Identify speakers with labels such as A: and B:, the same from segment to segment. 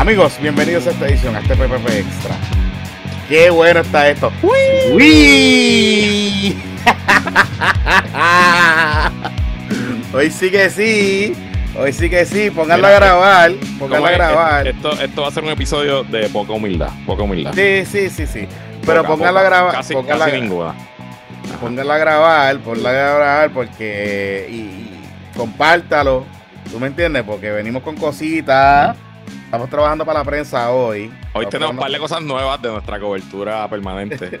A: Amigos, bienvenidos a esta edición, a este PPP Extra. Qué bueno está esto. ¡Uy! Hoy sí que sí. Hoy sí que sí. Pónganlo a grabar. Pónganlo a grabar.
B: Esto, esto va a ser un episodio de poca humildad. Poca humildad.
A: Sí, sí, sí, sí. Pero pónganlo a grabar.
B: Casi,
A: pónganlo
B: casi
A: a-
B: ninguna.
A: Pónganlo a grabar. Pónganlo a grabar porque. Y, y compártalo. ¿Tú me entiendes? Porque venimos con cositas. Estamos trabajando para la prensa hoy.
B: Hoy
A: Estamos
B: tenemos un par de cosas nuevas de nuestra cobertura permanente. de,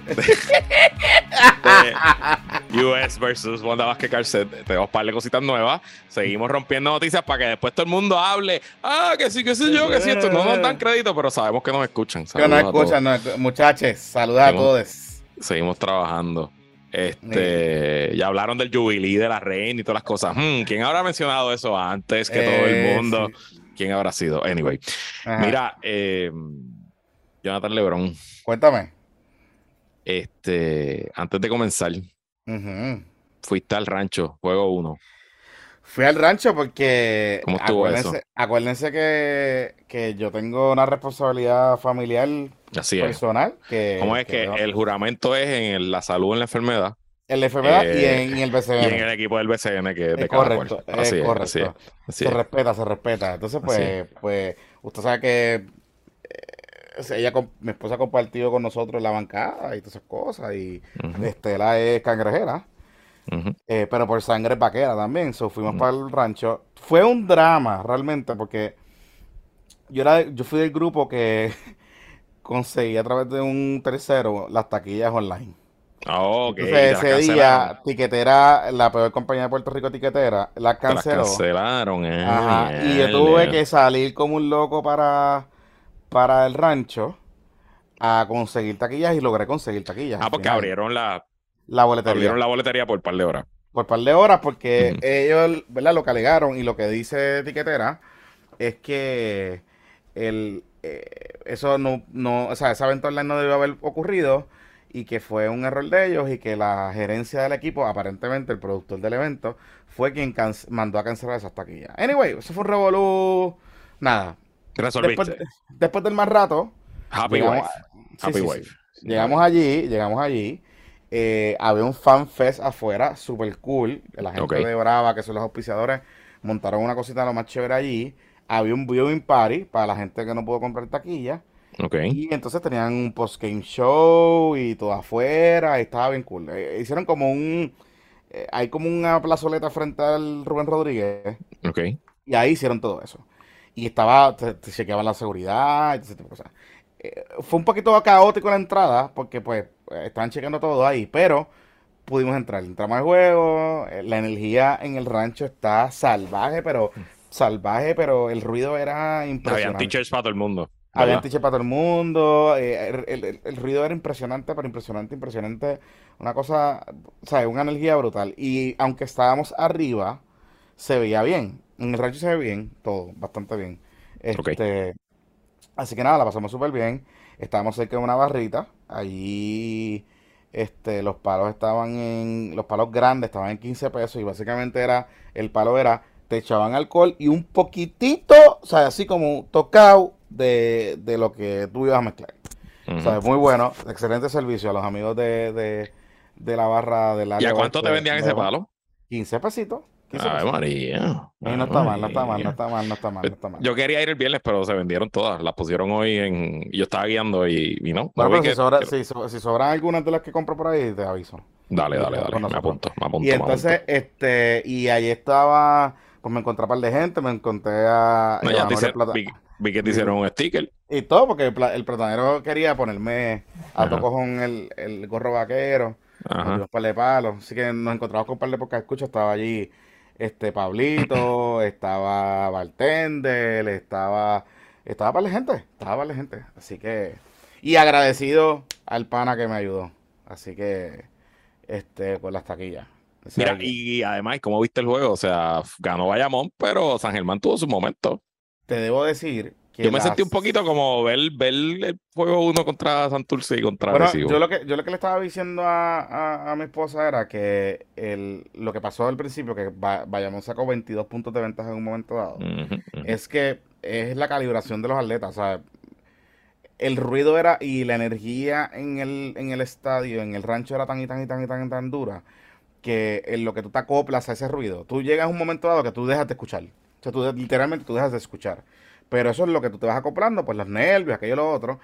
B: de US versus Wanda Vázquez Carcet. Tenemos un par de cositas nuevas. Seguimos rompiendo noticias para que después todo el mundo hable. Ah, que sí, que sí yo, que sí. Esto no nos dan crédito, pero sabemos que nos escuchan.
A: Que no
B: Saludos a todos.
A: escuchan, no, muchachos. Saludos a todos.
B: Seguimos trabajando. Este, ya hablaron del jubilí de la reina y todas las cosas. Hmm, ¿Quién habrá mencionado eso antes que todo el
A: Eh,
B: mundo?
A: sí.
B: ¿Quién habrá sido? Anyway,
A: Ajá.
B: mira, eh, Jonathan Lebron,
A: Cuéntame.
B: este, antes de comenzar,
A: Ujú.
B: fuiste al rancho, juego 1.
A: Fui al rancho porque
B: ¿Cómo estuvo
A: acuérdense,
B: eso?
A: acuérdense que, que yo tengo una responsabilidad familiar
B: Así es.
A: personal. Que,
B: ¿Cómo es que el juramento es en el- la salud en la enfermedad
A: en la enfermedad y,
B: eh,
A: en, y el
B: y
A: BCN.
B: en el equipo del BCN que es de cada
A: correcto,
B: Así es,
A: correcto.
B: así es, así
A: se
B: es.
A: respeta, se respeta. Entonces, pues, pues, usted sabe que eh, ella, mi esposa ha compartido con nosotros la bancada y todas esas cosas. Y
B: Ujú,
A: Estela es cangrejera. Eh, pero por sangre vaquera también. So, fuimos para el rancho. Fue un drama realmente porque yo, era, yo fui del grupo que conseguí a través de un tercero las taquillas online.
B: Ok,
A: Entonces
B: te las
A: ese día, Tiquetera, la peor compañía de Puerto Rico, Tiquetera, la canceló.
B: cancelaron, eh.
A: Ajá, y yo tuve que salir como un loco para, para el rancho a conseguir taquillas y logré conseguir taquillas.
B: Ah, porque
A: final.
B: abrieron la,
A: la boletería.
B: abrieron la boletería por un par de horas.
A: por par de horas porque ellos, ¿verdad? Lo que alegaron y lo que dice Tiquetera es que el, eh, eso no, no, o sea, esa venta online no debió haber ocurrido y que fue un error de ellos y que la gerencia del equipo, aparentemente el productor del evento, fue quien mandó a cancelar esas taquillas. Anyway, eso fue un revolú. Nada.
B: Resolviste.
A: Después, después del más rato,
B: Happy
A: llegamos-
B: wife. Happy
A: sí, sí.
B: wife.
A: Llegamos allí, llegamos allí. eh, había un fan fest afuera, super cool. La gente de Brava, que son los auspiciadores, montaron una cosita lo más chévere allí. Había un viewing party para la gente que no pudo comprar taquilla.
B: Ok.
A: Y entonces tenían un post-game show y todo afuera. Y estaba bien cool. Eh, hicieron como un. eh, hay como una plazoleta frente al Rubén Rodríguez.
B: Ok.
A: Y ahí hicieron todo eso. Y estaba, te, te chequeaban la seguridad y ese tipo de cosas. Eh, fue un poquito caótico la entrada, porque pues estaban chequeando todo ahí, pero pudimos entrar. Entramos al juego, la energía en el rancho está salvaje, pero salvaje, pero el ruido era
B: Habían
A: impresionante.
B: teachers para todo el mundo.
A: Había teacher para todo el mundo, eh, el, el- el- el ruido era impresionante, pero impresionante, impresionante. Una cosa, o sea, una energía brutal. Y aunque estábamos arriba, se veía bien. En el rancho se ve bien, todo, bastante bien. Este, así que nada, la pasamos súper bien. Estábamos cerca de una barrita. Allí, este, los palos estaban en, los palos grandes estaban en 15 pesos y básicamente era, el palo era, te echaban alcohol y un poquitito, o sea, así como tocado de, de lo que tú ibas a mezclar.
B: Ujú.
A: O sea, muy bueno, excelente servicio a los amigos de, de, de la barra del
B: ¿Y
A: área
B: a cuánto te vendían ese palo?
A: 15 pesitos. 15
B: Ay. María.
A: Y no
B: Ay,
A: está mal, no está mal, no está mal, no está mal, no está mal.
B: Yo quería ir el viernes, pero se vendieron todas. Las pusieron hoy en. y Yo estaba guiando y, y no. No
A: pero si,
B: que-
A: sobra- si, si sobran algunas de las que compro por ahí, te aviso.
B: Dale, dale, dale. Me apunto, me apunto.
A: Y entonces,
B: apunto.
A: este, y ahí estaba, pues me encontré a par de gente, me encontré a
B: No,
A: Iván
B: ya te
A: Plata-
B: vi, vi que te hicieron un sticker.
A: y todo, porque el, pla- el platanero quería ponerme a
B: Ajá.
A: toco con el, el gorro vaquero,
B: Ajá.
A: un par de palos, así que nos encontramos con un par de pocas escuchas, estaba allí este Pablito, estaba Bartender, estaba, estaba par de gente, estaba par de gente, así que, y agradecido al pana que me ayudó, así que, este, con las taquillas.
B: Mira, y además, ¿cómo viste el juego? O sea, ganó Bayamón, pero San Germán tuvo su momento.
A: Te debo decir que
B: Yo me
A: las-
B: sentí un poquito como ver, ver el juego uno contra Santurce y contra
A: Bueno, yo lo que yo lo que le estaba diciendo a, a- a mi esposa era que el, lo que pasó al principio, que Ba- Bayamón sacó 22 puntos de ventaja en un momento dado, es que es la calibración de los atletas. O sea, el ruido era y la energía en el, en el estadio, en el rancho era tan y tan y tan y tan, y tan dura que en lo que tú te acoplas a ese ruido, tú llegas a un momento dado que tú dejas de escuchar. O sea, tú literalmente tú dejas de escuchar. Pero eso es lo que tú te vas acoplando, pues los nervios, aquello y lo otro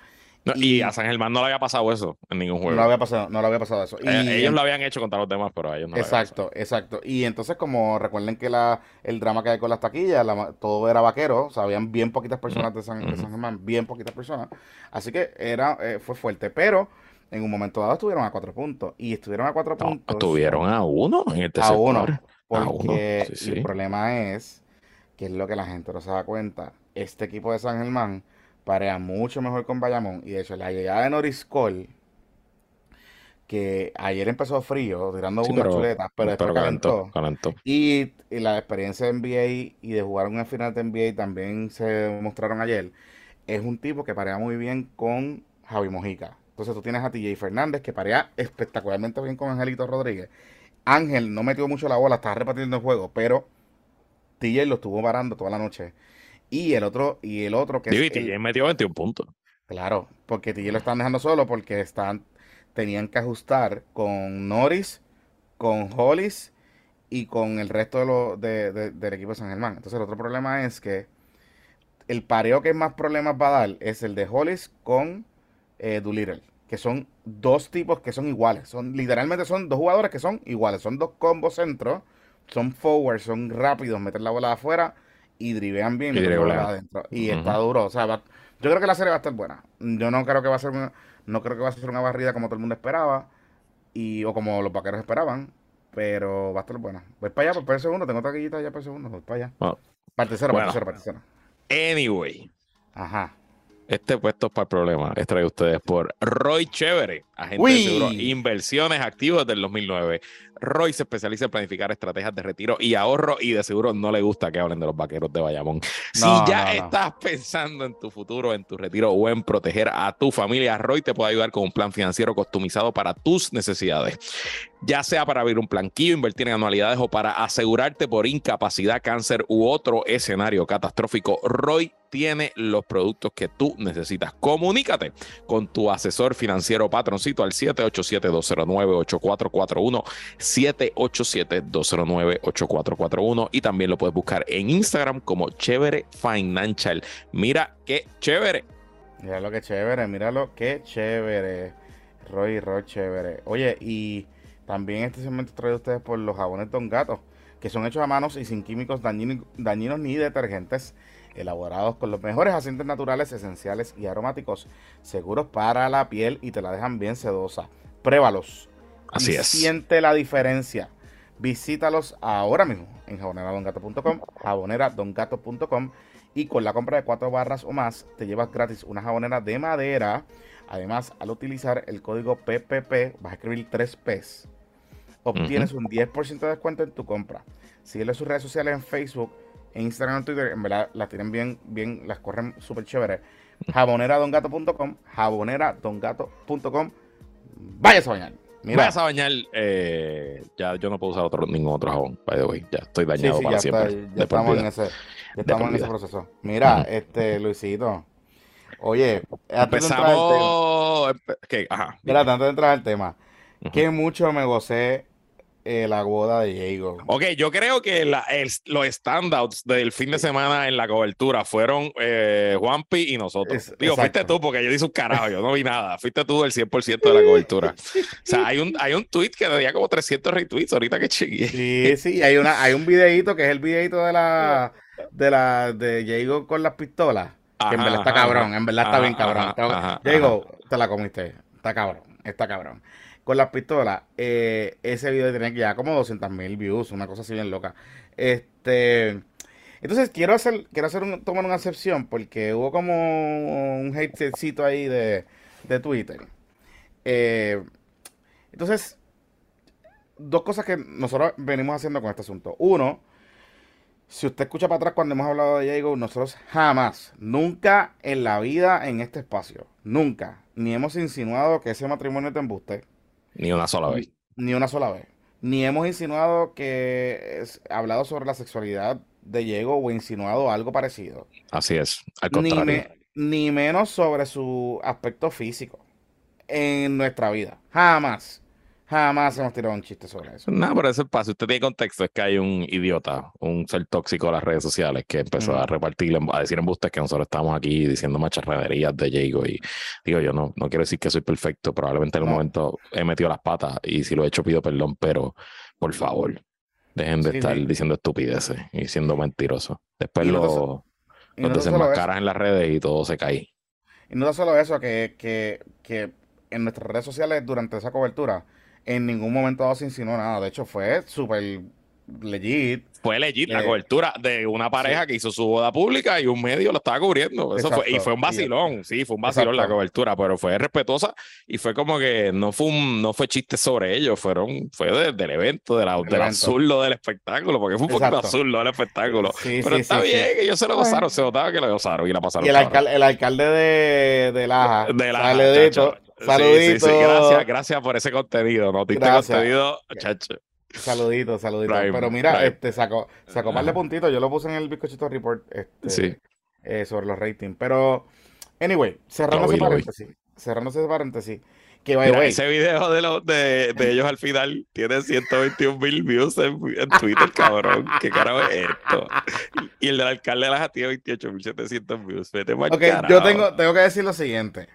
B: y, a San Germán no le había pasado eso en ningún juego.
A: No le había pasado, no le había pasado eso.
B: Eh, ellos lo habían hecho contra los demás, pero a ellos no.
A: Exacto, exacto. Y entonces, como recuerden que la, el drama que hay con las taquillas, todo era vaquero, o sea, habían bien poquitas personas de San, Germán, bien poquitas personas. Así que era, eh, fue fuerte. Pero en un momento dado estuvieron a cuatro puntos. Y estuvieron a cuatro puntos.
B: Estuvieron a uno en el
A: tercer A uno. Porque el problema es, que es lo que la gente no se da cuenta, este equipo de San Germán parea mucho mejor con Bayamón. Y de hecho, la llegada de Norris Cole, que ayer empezó frío, tirando unas chuletas, pero después calentó. Y, la experiencia de NBA y de jugar una final de NBA también se mostraron ayer. Es un tipo que parea muy bien con Javi Mojica. Entonces tú tienes a TJ Fernández que parea espectacularmente bien con Angelito Rodríguez. Ángel no metió mucho la bola, estaba repartiendo el juego, pero TJ lo estuvo parando toda la noche. Y el otro, y el otro que
B: es. TJ metió 21 puntos.
A: Claro, porque TJ lo están dejando solo porque están, tenían que ajustar con Norris, con Hollis y con el resto de lo, de, del equipo de San Germán. Entonces el otro problema es que el pareo que más problemas va a dar es el de Hollis con eh, Doolittle, que son dos tipos que son iguales. Son literalmente son dos jugadores que son iguales. Son dos combos centros, son forward, son rápidos, meter la bola afuera y drivean bien y, adentro. y está duro. O sea, yo creo que la serie va a estar buena. Yo no creo que va a ser una, no creo que va a ser una barrida como todo el mundo esperaba y o como los vaqueros esperaban, pero va a estar buena. Voy para allá, para el segundo, tengo otra guillita ya para el segundo, voy para allá. Oh. Parte cero, parte cero, parte cero.
B: Anyway.
A: Ajá.
B: Este puesto es para el problema es traído ustedes por Roy Chévere, agente de seguro Inversiones Activos del 2009. Roy se especializa en planificar estrategias de retiro y ahorro y de seguro no le gusta que hablen de los vaqueros de Bayamón. si ya estás pensando en tu futuro, en tu retiro o en proteger a tu familia, Roy te puede ayudar con un plan financiero customizado para tus necesidades. Ya sea para abrir un planquillo, invertir en anualidades o para asegurarte por incapacidad, cáncer u otro escenario catastrófico, Roy tiene los productos que tú necesitas. Comunícate con tu asesor financiero patroncito al 787-209-8441 787-209-8441 y también lo puedes buscar en Instagram como Chévere Financial. Mira qué chévere.
A: Mira lo que chévere, mira lo que chévere. Roy, Roy, chévere. Oye, y también este segmento traído ustedes por los jabones Don Gato, que son hechos a manos y sin químicos dañinos ni detergentes, elaborados con los mejores aceites naturales, esenciales y aromáticos, seguros para la piel y te la dejan bien sedosa. Pruébalos
B: Así es.
A: Siente la diferencia. Visítalos ahora mismo en jaboneradongato.com, jaboneradongato.com y con la compra de cuatro barras o más te llevas gratis una jabonera de madera. Además, al utilizar el código PPP, vas a escribir 3 P's, obtienes un 10% de descuento en tu compra. Síguele sus redes sociales en Facebook, en Instagram, en Twitter, en verdad las tienen bien, bien, las corren súper chévere. Jaboneradongato.com, jaboneradongato.com. Vaya a bañar.
B: Mira. Vas a bañar. Eh, ya yo no puedo usar otro, ningún otro jabón. By the way. Ya estoy dañado para siempre.
A: ya estamos, en ese, ya estamos en ese proceso. Mira, este, Luisito. Oye,
B: empezamos. Ajá.
A: Mira, antes de entrar al tema, que mucho me gocé eh, la boda de Diego.
B: Ok, yo creo que los standouts del fin de semana en la cobertura fueron eh, Juanpi y nosotros. Digo, fuiste tú porque yo hice un carajo, yo no vi nada. Fuiste tú el 100% de la cobertura. o sea, hay un, hay un tweet que tenía como 300 retweets ahorita que chequeé.
A: Sí, sí, hay, una, hay un videito que es el videito de la de la de Diego con las pistolas. que en verdad está cabrón, en verdad está bien cabrón. Diego, te la comiste. Está cabrón, está cabrón con las pistolas, eh, ese video tenía que ya como 200 mil views, una cosa así bien loca. Este, entonces quiero hacer, quiero hacer un, tomar una excepción porque hubo como un hatecito ahí de, de Twitter. Eh, entonces, dos cosas que nosotros venimos haciendo con este asunto. Uno, si usted escucha para atrás cuando hemos hablado de Diego, nosotros jamás, nunca en la vida en este espacio, nunca, ni hemos insinuado que ese matrimonio te embuste
B: ni una sola vez.
A: Ni una sola vez. Ni hemos insinuado que es hablado sobre la sexualidad de Diego o insinuado algo parecido.
B: Así es, al contrario.
A: Ni, menos sobre su aspecto físico en nuestra vida. Jamás. Jamás hemos tirado un chiste sobre eso.
B: No, pero eso pasa. Usted tiene contexto, es que hay un idiota, un ser tóxico de las redes sociales que empezó a repartir, a decir embustes que nosotros estamos aquí diciendo macharraderías de Diego y digo yo no, no quiero decir que soy perfecto, probablemente en el momento he metido las patas y si lo he hecho pido perdón, pero por favor, dejen de estar diciendo estupideces y siendo mentirosos. Después lo, los desenmascaras en las redes y todo se cae.
A: Y no solo eso, que, que, que en nuestras redes sociales durante esa cobertura en ningún momento se insinuó nada. De hecho, fue súper legit.
B: Fue legit la eh, cobertura de una pareja que hizo su boda pública y un medio lo estaba cubriendo. Eso fue, y fue un vacilón, sí, fue un vacilón la cobertura, pero fue respetuosa y fue como que no fue un, no fue chiste sobre ellos, fueron, fue del evento, de la, del absurdo del espectáculo, porque fue un poquito absurdo del espectáculo. pero está bien, ellos se lo gozaron, se notaba que lo gozaron y la pasaron.
A: Y el, alcalde, el alcalde de, de Laja,
B: de Laja, Saluditos. Gracias, gracias por ese contenido. ¿no? Diste contenido, chacho.
A: Saluditos, saluditos. Pero mira, este sacó, sacó más de puntitos. Yo lo puse en el bizcochito report este, eh, sobre los ratings. Pero, anyway, cerrando ese paréntesis. Cerrando ese paréntesis. Que
B: Mira, ese video de, lo, de, de, ellos al final tiene 121 mil views en, Twitter, cabrón. ¿Qué carajo es esto? Y, el del alcalde de las tiene 28 mil 700 views. Vete
A: ok, yo tengo, tengo que decir lo siguiente.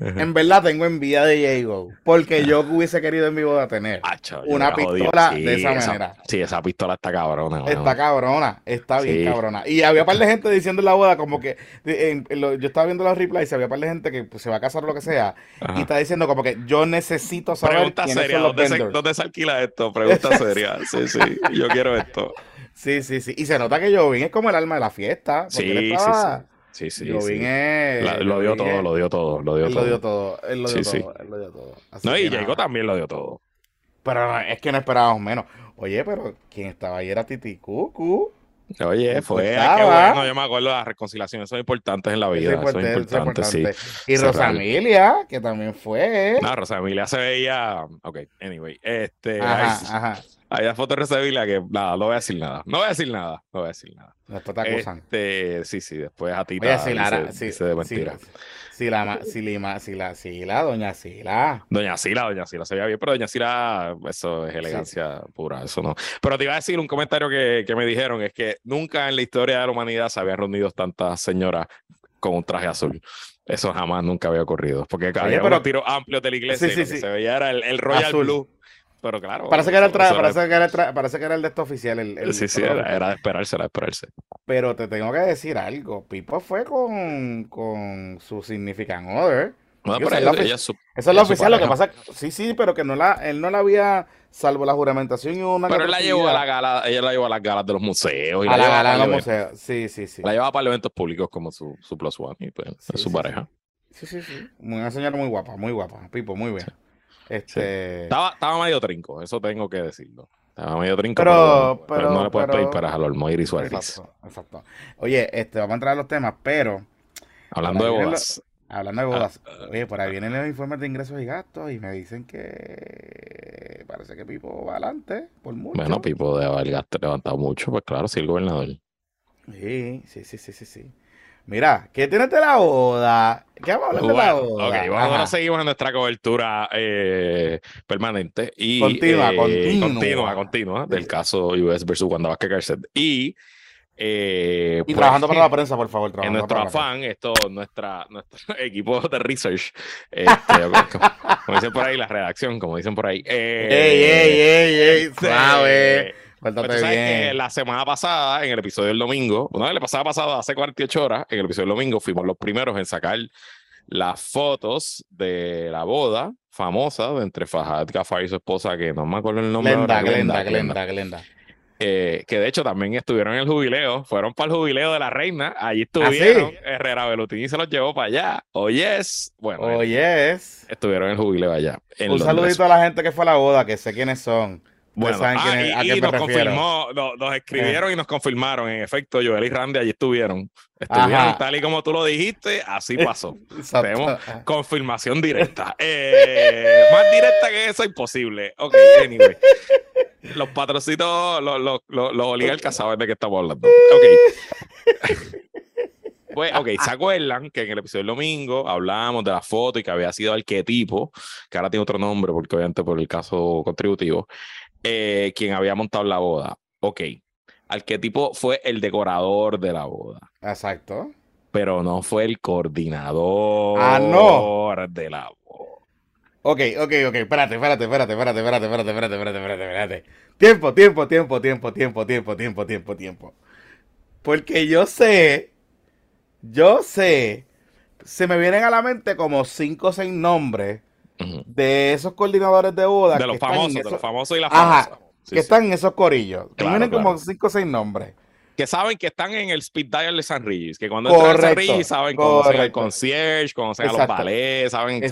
A: En verdad tengo envidia de Diego, porque yo hubiese querido en mi boda tener una pistola de esa, manera.
B: Sí, esa pistola está cabrona.
A: Está cabrona, está bien cabrona. Y había un par de gente diciendo en la boda como que, yo estaba viendo los replies y había un par de gente que pues, se va a casar o lo que sea, y está diciendo como que yo necesito saber
B: Pregunta seria, ¿dónde se, ¿dónde se, alquila esto? Pregunta seria, sí, sí, yo quiero esto.
A: Sí, sí, sí. Y se nota que Jovín es como el alma de la fiesta. Sí, sí, sí.
B: Sí, sí.
A: Lo,
B: sí. lo dio todo, lo dio todo, lo dio
A: él
B: todo.
A: Lo dio todo, él lo dio todo, él lo dio todo.
B: no, y Jacob también lo dio todo.
A: Pero es que no esperábamos menos. Oye, pero quien estaba ahí era Titi Cucu.
B: Oye, fue qué bueno, yo me acuerdo de las reconciliaciones, son importantes en la vida. Eso es importante, sí.
A: Y Rosamilia, que también fue.
B: No, Rosamilia se veía. Ok, anyway. Este. Ajá, ajá. Había fotos de Rosamilia que nada, no voy a decir nada. No voy a decir nada. No voy a decir nada.
A: Después te acusan.
B: Este, sí, sí, después a ti
A: te si la, sí, de mentira. Si, la, si, la, si la Sila, doña Sila.
B: Doña Sila, doña Sila se veía bien, pero doña Sila, eso es elegancia pura, eso no. Pero te iba a decir un comentario que, que me dijeron, es que nunca en la historia de la humanidad se habían reunido tantas señoras con un traje azul. Eso jamás nunca había ocurrido. Porque había pero, unos tiros amplios de la iglesia y se veía era el, el Royal Blue pero claro.
A: Parece que era el, parece que era el, parece que era el de esto oficial. El,
B: sí, sí, era, de esperarse, era de esperarse.
A: Pero te tengo que decir algo. Pipo fue con, con su significant other.
B: No, pero ella, ella,
A: eso es lo oficial, lo que pasa. Sí, sí, pero que no la, él no la había, salvo la juramentación y una.
B: Pero él la llevó a la gala, ella la llevó a las galas de los museos.
A: Y a la, gala de los museos, sí, sí, sí.
B: La llevaba para eventos públicos como su, su plus one y pues, su pareja.
A: Sí, sí, sí. Una señora muy guapa, muy guapa. Pipo, muy bien. Este...
B: Estaba, estaba medio trinco, eso tengo que decirlo. Estaba medio trinco, pero, pero, no le puedes pedir para Jalor y Suárez.
A: Exacto, exacto. Oye, este, vamos a entrar a los temas, pero.
B: Hablando de bodas.
A: hablando de bodas. Ah, oye, por ahí vienen los informes de ingresos y gastos y me dicen que parece que Pipo va adelante por mucho.
B: Bueno, Pipo debe haber levantado mucho, pues claro, sí, el gobernador.
A: Sí, sí, sí, sí, sí. sí. Mira, ¿qué tienes de la boda? ¿Qué vamos a hablar de la boda?
B: Ok, vamos, ahora seguimos en nuestra cobertura eh, permanente y
A: continua, eh, continua,
B: continua, continua del caso US versus Wanda Vázquez Garcet. Y
A: eh, y pues, trabajando para la prensa, por favor.
B: En nuestro afán, esto, nuestra, nuestro equipo de research, este, como, dicen por ahí, la redacción, como dicen por ahí.
A: Eh, ¡Ey, ey, ey, ey!
B: Pues que la semana pasada, en el episodio del domingo, bueno, la pasada pasada, hace 48 horas, en el episodio del domingo, fuimos los primeros en sacar las fotos de la boda famosa de entre Fajad Gafar y su esposa, que no me acuerdo el nombre.
A: Glenda, Glenda, Glenda, Glenda.
B: Eh, que de hecho también estuvieron en el jubileo, fueron para el jubileo de la reina, allí ¿Ah, estuvieron, Herrera Belutín se los llevó para allá. Oyes, bueno,
A: oyes.
B: Estuvieron en el jubileo allá.
A: Un saludito a la gente que fue a la boda, que sé quiénes son.
B: Bueno, ah, y, nos confirmó, nos, escribieron y nos confirmaron. En efecto, Joel y Randy allí estuvieron. Estuvieron tal y como tú lo dijiste, así pasó. Tenemos confirmación directa. Eh, más directa que eso, imposible. Ok, anyway. los patrocitos, los, los, los, los oligarcas saben de qué estamos hablando. Ok. Pues, ok, ¿se acuerdan que en el episodio del domingo hablábamos de la foto y que había sido arquetipo, que ahora tiene otro nombre, porque obviamente por el caso contributivo, eh, quien había montado la boda? Ok, arquetipo fue el decorador de la boda.
A: Exacto.
B: Pero no fue el coordinador
A: ah, no.
B: de la boda.
A: Ok, ok, ok, espérate, espérate, espérate, espérate, espérate, espérate, espérate, espérate, espérate, espérate. Tiempo, tiempo, tiempo, tiempo, tiempo, tiempo, tiempo, tiempo, tiempo. Porque yo sé yo sé, se me vienen a la mente como cinco o seis nombres de esos coordinadores de boda.
B: De los famosos, de los famosos y las famosas. Ajá,
A: que están en esos corillos. me vienen como cinco o seis nombres
B: que saben que están en el speed dial de San Regis, que cuando entran a San Regis saben conocen al concierge, conocen a los ballets, saben,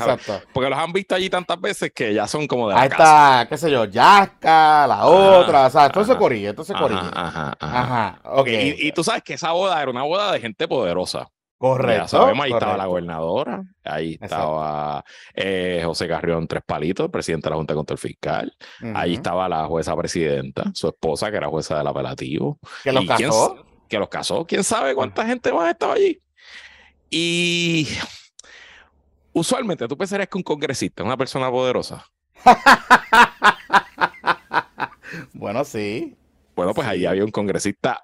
B: porque los han visto allí tantas veces que ya son como de la
A: Ahí está, qué sé yo, Yaska, la otra, o sea, todo ese corillo, entonces corillo.
B: Ajá, ajá, ajá. Y, y, tú sabes que esa boda era una boda de gente poderosa.
A: Correcto.
B: Ya sabemos, ahí estaba la gobernadora, ahí estaba eh, José Carrión Tres Palitos, presidente de la Junta Contra el Fiscal. Ahí estaba la jueza presidenta, su esposa, que era jueza del apelativo.
A: ¿Que los casó?
B: que los casó. ¿Quién sabe cuánta gente más estaba allí? Y usualmente tú pensarías que un congresista es una persona poderosa.
A: bueno, sí.
B: Bueno, pues ahí había un congresista,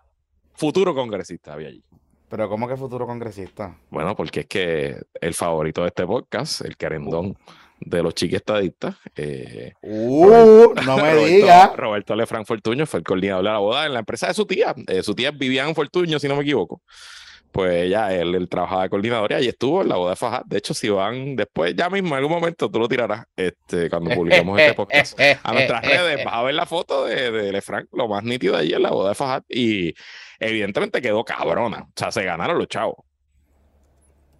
B: futuro congresista había allí.
A: Pero ¿cómo que futuro congresista?
B: Bueno, porque es que el favorito de este podcast, el querendón de los chiquistadistas. Eh,
A: uh, no me digas.
B: Roberto Lefranc Fortuño fue el coordinador de la boda en la empresa de su tía. Eh, su tía vivía en Fortuño, si no me equivoco. Pues ya él, él trabajaba de coordinador y estuvo en la boda de Fajat. De hecho, si van después, ya mismo, en algún momento tú lo tirarás este, cuando publiquemos este podcast a nuestras redes. Vas a ver la foto de, de Lefranc, lo más nítido de allí en la boda de Fajat. Y evidentemente quedó cabrona. O sea, se ganaron los chavos.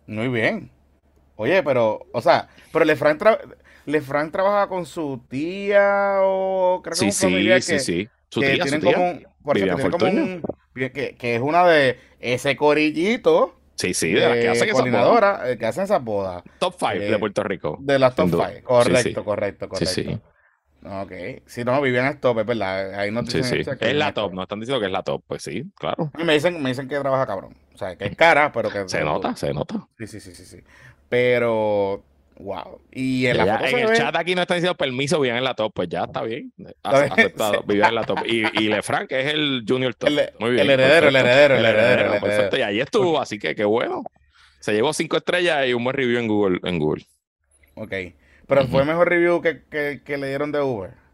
A: Muy bien. Oye, pero, o sea, pero Lefranc, tra trabaja con su tía o creo que
B: sí,
A: un familiar
B: sí, sí, sí. Su
A: que
B: tía,
A: tienen
B: su tía.
A: como un, por ejemplo, tienen como un, que, que, es una de ese corillito.
B: Sí, sí, de las que hacen
A: esas bodas. Eh, que hacen esas bodas.
B: Top 5 eh, de Puerto Rico.
A: De las top 5. Correcto, sí, sí. correcto, correcto. Sí, sí. Ok. Si no, vivían en top, es verdad. Ahí no
B: sí, sí. Es la top, no están diciendo que es la top. Pues sí, claro.
A: me dicen, me dicen que trabaja cabrón. O sea, que es cara, pero que.
B: Se nota, se nota.
A: Sí, sí, sí, sí. sí. Pero. Wow. Y en, la
B: ya, en el chat aquí no está diciendo permiso, vivían en la top. Pues ya está bien. Aceptado, vivían en la top. Y, y Lefranc es el junior top.
A: El,
B: Muy bien.
A: El heredero, el heredero, el heredero, el.
B: Y ahí estuvo, así que qué bueno. Se llevó cinco estrellas y un buen review en Google. En Google.
A: Ok. Pero fue mejor review que, que, que le dieron de Uber.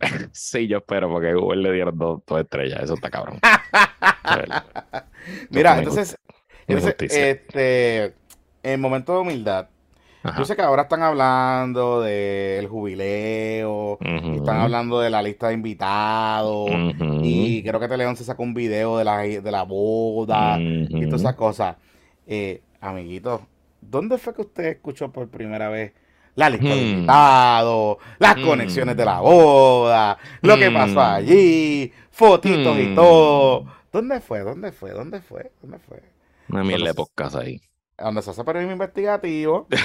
B: sí, yo espero, porque Google le dieron dos, dos estrellas. Eso está cabrón.
A: Mira, entonces, entonces este, en momento de humildad, yo sé que ahora están hablando del jubileo, están hablando de la lista de invitados, y creo que Teleón se sacó un video de la, de la boda y todas esas cosas. Eh, amiguito, ¿dónde fue que usted escuchó por primera vez la lista de hmm. invitados, las hmm. conexiones de la boda, lo que pasó hmm. allí, fotitos y todo? ¿Dónde fue? ¿Dónde fue? ¿Dónde fue? ¿Dónde fue?
B: Una mierda de podcast ahí
A: donde se hace periodismo investigativo.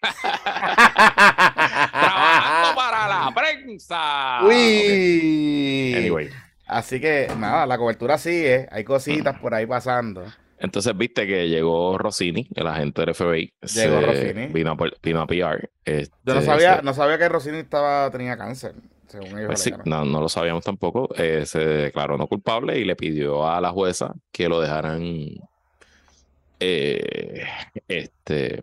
B: Trabajando para la prensa.
A: Uy. Anyway. Así que nada, la cobertura sigue, hay cositas por ahí pasando.
B: Entonces viste que llegó Rossini, el agente del FBI.
A: Llegó Rossini.
B: Vino a, vino a PR.
A: Este, Yo no sabía, no sabía que Rossini estaba, tenía cáncer. Según ellos
B: pues sí, no, no lo sabíamos tampoco. Eh, se declaró no culpable y le pidió a la jueza que lo dejaran eh, este,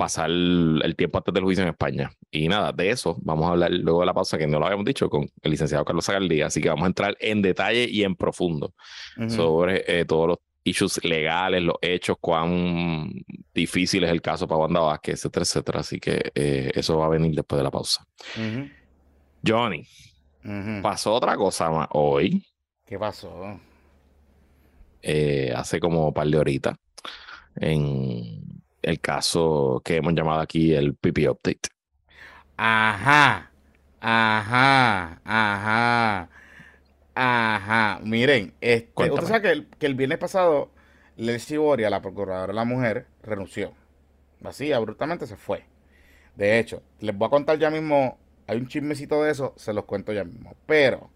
B: pasar el, tiempo antes del juicio en España. Y nada, de eso vamos a hablar luego de la pausa, que no lo habíamos dicho, con el licenciado Carlos Zagaldía. Así que vamos a entrar en detalle y en profundo sobre eh, todos los issues legales, los hechos, cuán difícil es el caso para Wanda Vázquez, etcétera, etcétera. Así que eh, eso va a venir después de la pausa. Johnny, pasó otra cosa más hoy.
A: ¿Qué pasó?
B: Eh, hace como un par de horitas en el caso que hemos llamado aquí el PP Update.
A: Ajá, ajá, ajá, ajá. Miren, este, usted sabe que el, que el viernes pasado, Leslie Boria, la procuradora de la mujer, renunció. Así, abruptamente se fue. De hecho, les voy a contar ya mismo hay un chismecito de eso, se los cuento ya mismo. Pero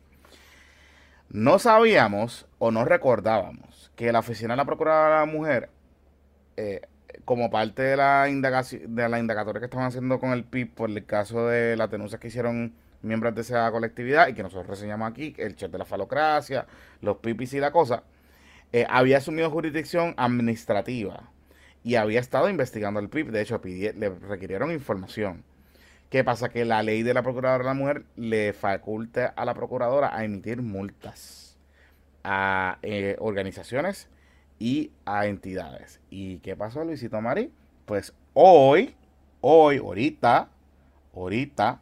A: no sabíamos o no recordábamos que la oficina de la Procuradora de la Mujer, eh, como parte de la, indagación, de la indagatoria que estaban haciendo con el PIB por el caso de las denuncias que hicieron miembros de esa colectividad y que nosotros reseñamos aquí, el chat de la falocracia, los PIPs y la cosa, eh, había asumido jurisdicción administrativa y había estado investigando al PIB. De hecho, le requirieron información. ¿Qué pasa? Que la ley de la Procuradora de la Mujer le faculta a la Procuradora a emitir multas a eh, organizaciones y a entidades. ¿Y qué pasó, Luisito Mari? Pues hoy, hoy, ahorita, ahorita,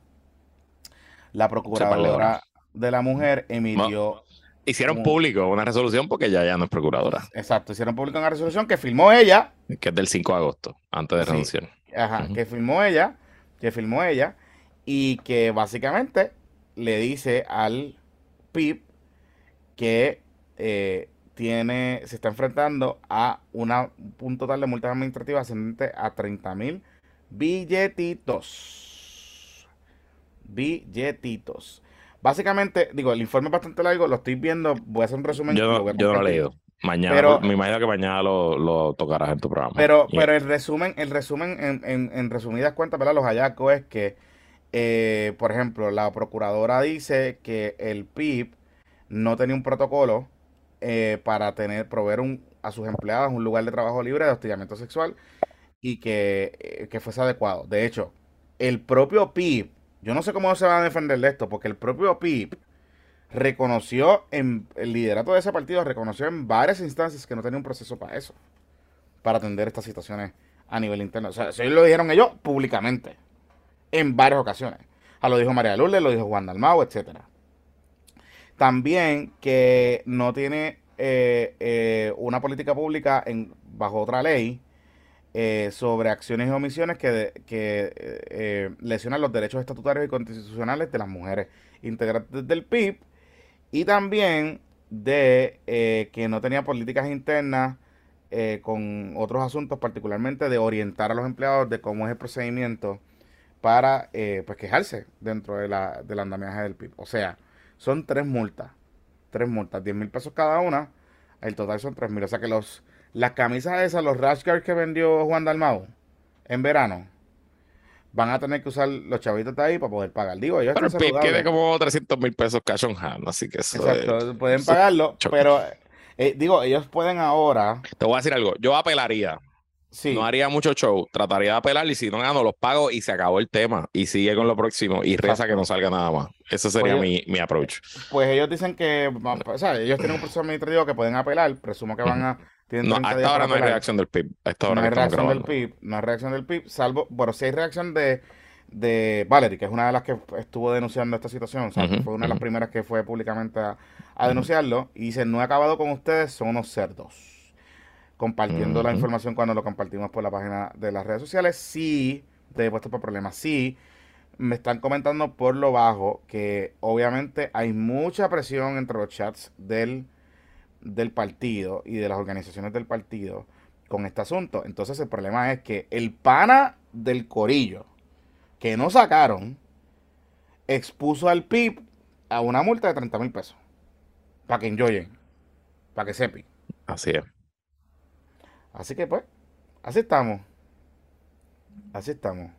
A: la Procuradora de la Mujer emitió...
B: Hicieron público una resolución porque ya, ya no es procuradora.
A: Exacto, hicieron público una resolución que firmó ella.
B: Que es del 5 de agosto, antes de renunciar.
A: Ajá, que firmó ella, que firmó ella, y que básicamente le dice al PIB que eh, tiene, se está enfrentando a una, un total de multas administrativas ascendente a 30 mil billetitos. Billetitos. Básicamente, digo, el informe es bastante largo, lo estoy viendo, voy a hacer un resumen.
B: Yo, no, lo he leído. Mañana, pero, me imagino que mañana lo, lo, tocarás en tu programa.
A: Pero, pero el resumen, el resumen en, en, resumidas cuentas, ¿verdad? Los hallazgos es que, eh, por ejemplo, la procuradora dice que el PIB no tenía un protocolo eh, para tener, proveer un, a sus empleados un lugar de trabajo libre de hostigamiento sexual y que, eh, que fuese adecuado. De hecho, el propio PIB yo no sé cómo se va a defender de esto, porque el propio PIB reconoció en el liderato de ese partido, reconoció en varias instancias que no tenía un proceso para eso, para atender estas situaciones a nivel interno. O sea, eso lo dijeron ellos públicamente, en varias ocasiones. A lo dijo María Lourdes, lo dijo Juan Dalmau, etcétera. También que no tiene eh, eh, una política pública bajo otra ley eh, sobre acciones y omisiones que, lesionan los derechos estatutarios y constitucionales de las mujeres integrantes del PIB y también de que no tenía políticas internas con otros asuntos, particularmente de orientar a los empleados de cómo es el procedimiento para pues quejarse dentro de la, del andamiaje del PIB. O sea, son tres multas, tres multas, 10 mil pesos cada una, el total son 3 mil. O sea que los las camisas esas, los rash guards que vendió Juan Dalmau en verano, van a tener que usar los chavitos de ahí para poder pagar. Digo, ellos
B: pero el PIB quede como 300 mil pesos cash on hand, así que eso
A: Exacto, pueden pagarlo, pero eh, digo, ellos pueden ahora...
B: Te voy a decir algo, yo apelaría. No haría mucho show, trataría de apelar y si no gano los pago y se acabó el tema y sigue con lo próximo y reza que no salga nada más. Ese sería pues mi, mi, approach.
A: Pues ellos dicen que, o sea, ellos tienen un proceso administrativo que pueden apelar, presumo que van a
B: no, hasta ahora no hay reacción del PIB.
A: no hay reacción del PIB. No hay reacción del PIB, salvo, bueno, sí hay reacción de, de Valerie, que es una de las que estuvo denunciando esta situación. O sea, fue una de las primeras que fue públicamente a, denunciarlo. Y dice, no he acabado con ustedes, son unos cerdos. Compartiendo la información cuando lo compartimos por la página de las redes sociales. Sí, te he puesto por problemas. Sí, me están comentando por lo bajo que obviamente hay mucha presión entre los chats del del partido y de las organizaciones del partido con este asunto. Entonces el problema es que el pana del corillo que no sacaron expuso al PIB a una multa de 30 mil pesos. Para que enjoyen. Para que sepi.
B: Así es.
A: Así que pues, así estamos. Así estamos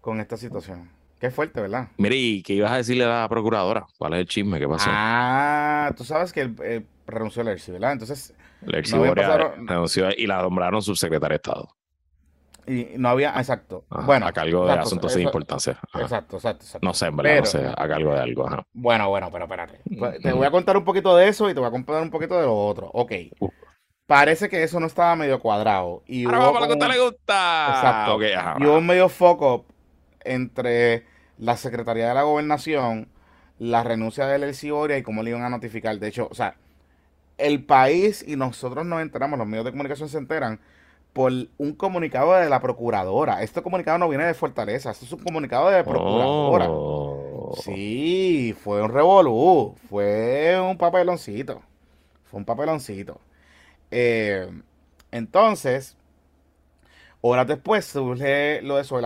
A: con esta situación. Qué fuerte, ¿verdad?
B: Mire, ¿y qué ibas a decirle a la procuradora? ¿Cuál es el chisme? ¿Qué pasó?
A: Ah, tú sabes que el, renunció Lercy, ¿verdad? Entonces.
B: Lercy no renunció y la nombraron subsecretaria de Estado.
A: Y no había, exacto. bueno.
B: A cargo de asuntos sin importancia.
A: Exacto, exacto, exacto,
B: No sé, en verdad, no sé, a cargo de algo.
A: Bueno, bueno, pero espérate. Pues, te voy a contar un poquito de eso y te voy a contar un poquito de lo otro. Ok. Parece que eso no estaba medio cuadrado. Y
B: Ahora vamos a lo que a usted le gusta.
A: Exacto. y hubo un medio foco entre la Secretaría de la Gobernación, la renuncia de Elsie y cómo le iban a notificar. De hecho, o sea, el país y nosotros nos enteramos, los medios de comunicación se enteran por un comunicado de la procuradora. Este comunicado no viene de Fortaleza, este es un comunicado de la procuradora. Oh. Sí, fue un revolú, fue un papeloncito, fue un papeloncito. Eh, entonces, horas después surge lo de Soy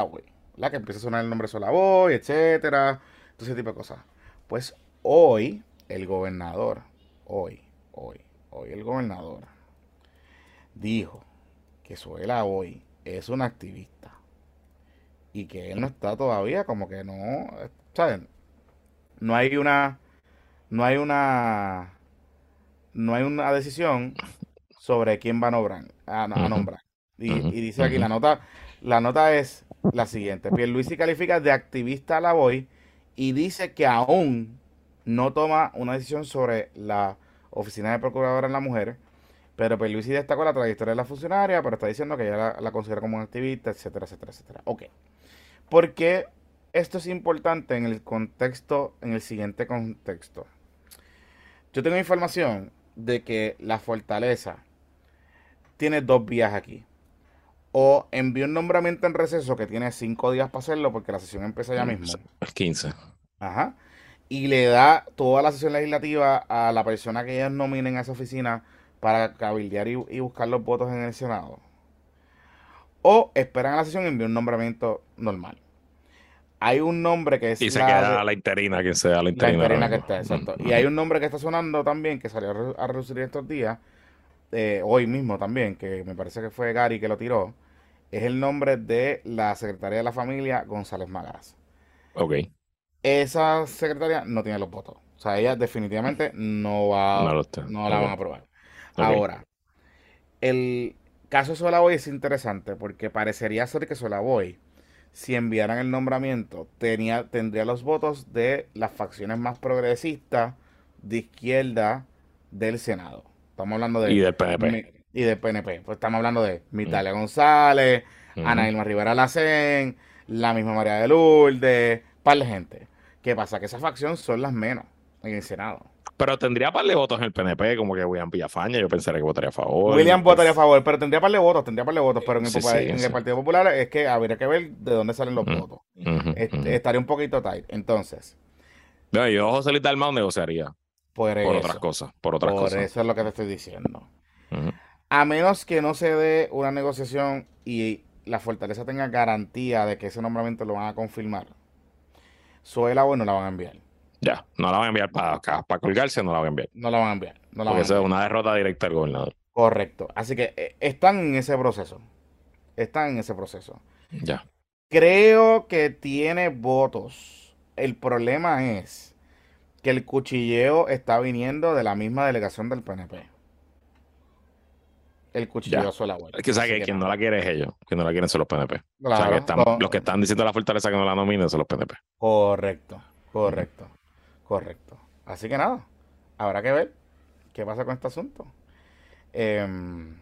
A: la que empieza a sonar el nombre Solaboy, etcétera, todo ese tipo de cosas. Pues hoy el gobernador, hoy, hoy, hoy el gobernador dijo que Suela hoy es un activista y que él no está todavía como que no, ¿saben? No hay una, no hay una, no hay una decisión sobre quién va a nombrar. A, nombrar. Y, dice aquí la nota, la nota es la siguiente. Pierluisi califica de activista a la voy y dice que aún no toma una decisión sobre la oficina de procuradora en la mujer, pero Pierluisi destacó la trayectoria de la funcionaria, pero está diciendo que ella la, considera como un activista, etcétera, etcétera, etcétera. Ok. Porque esto es importante en el contexto, en el siguiente contexto. Yo tengo información de que la fortaleza tiene dos vías aquí. O envió un nombramiento en receso que tiene cinco días para hacerlo porque la sesión empieza ya mismo.
B: El 15.
A: Ajá. Y le da toda la sesión legislativa a la persona que ellos nominen a esa oficina para cabildear y, buscar los votos en el Senado. O esperan a la sesión y envían un nombramiento normal. Hay un nombre que es.
B: Y se queda la interina, que sea la interina.
A: La interina que esté, exacto. Y hay un nombre que está sonando también, que salió a reducir estos días, eh, hoy mismo también, que me parece que fue Gary que lo tiró. Es el nombre de la secretaria de la familia, González Magaras.
B: Ok.
A: Esa secretaria no tiene los votos. O sea, ella definitivamente no va no, la van a aprobar. Ahora, el caso de Solaboy es interesante porque parecería ser que Solaboy, si enviaran el nombramiento, tenía, tendría los votos de las facciones más progresistas de izquierda del Senado. Estamos hablando de...
B: Y del PNP.
A: Y del PNP. Pues estamos hablando de Mitalia González, Ana Ilma Rivera Lacén, la misma María de Lourdes, par de gente. ¿Qué pasa? Que esas facciones son las menos en el Senado.
B: Pero tendría par de votos en el PNP, como que William Villafaña, yo pensaría que votaría a favor.
A: William votaría a favor, pero tendría par de votos, tendría par de votos, pero en el, Partido Popular es que habría que ver de dónde salen los votos. Estaría un poquito tight. Entonces.
B: No, yo José Luis Dalmau negociaría. Por, otras cosas, por otras
A: por
B: cosas.
A: eso es lo que te estoy diciendo. A menos que no se dé una negociación y la fortaleza tenga garantía de que ese nombramiento lo van a confirmar, Suela o no la van a enviar.
B: Ya, no la van a enviar para para colgarse, no la van a enviar.
A: No la van a enviar. No
B: Porque eso es una derrota directa del gobernador.
A: Correcto. Así que eh, están en ese proceso. Están en ese proceso.
B: Ya.
A: Creo que tiene votos. El problema es que el cuchilleo está viniendo de la misma delegación del PNP. El cuchilleo suele
B: Es que, sabe que, quien no la quiere es ellos, quien no la quieren son los PNP. o sea, que están, los que están diciendo la fortaleza que no la nominen son los PNP.
A: Correcto, correcto. Correcto. Así que nada, habrá que ver qué pasa con este asunto. Em,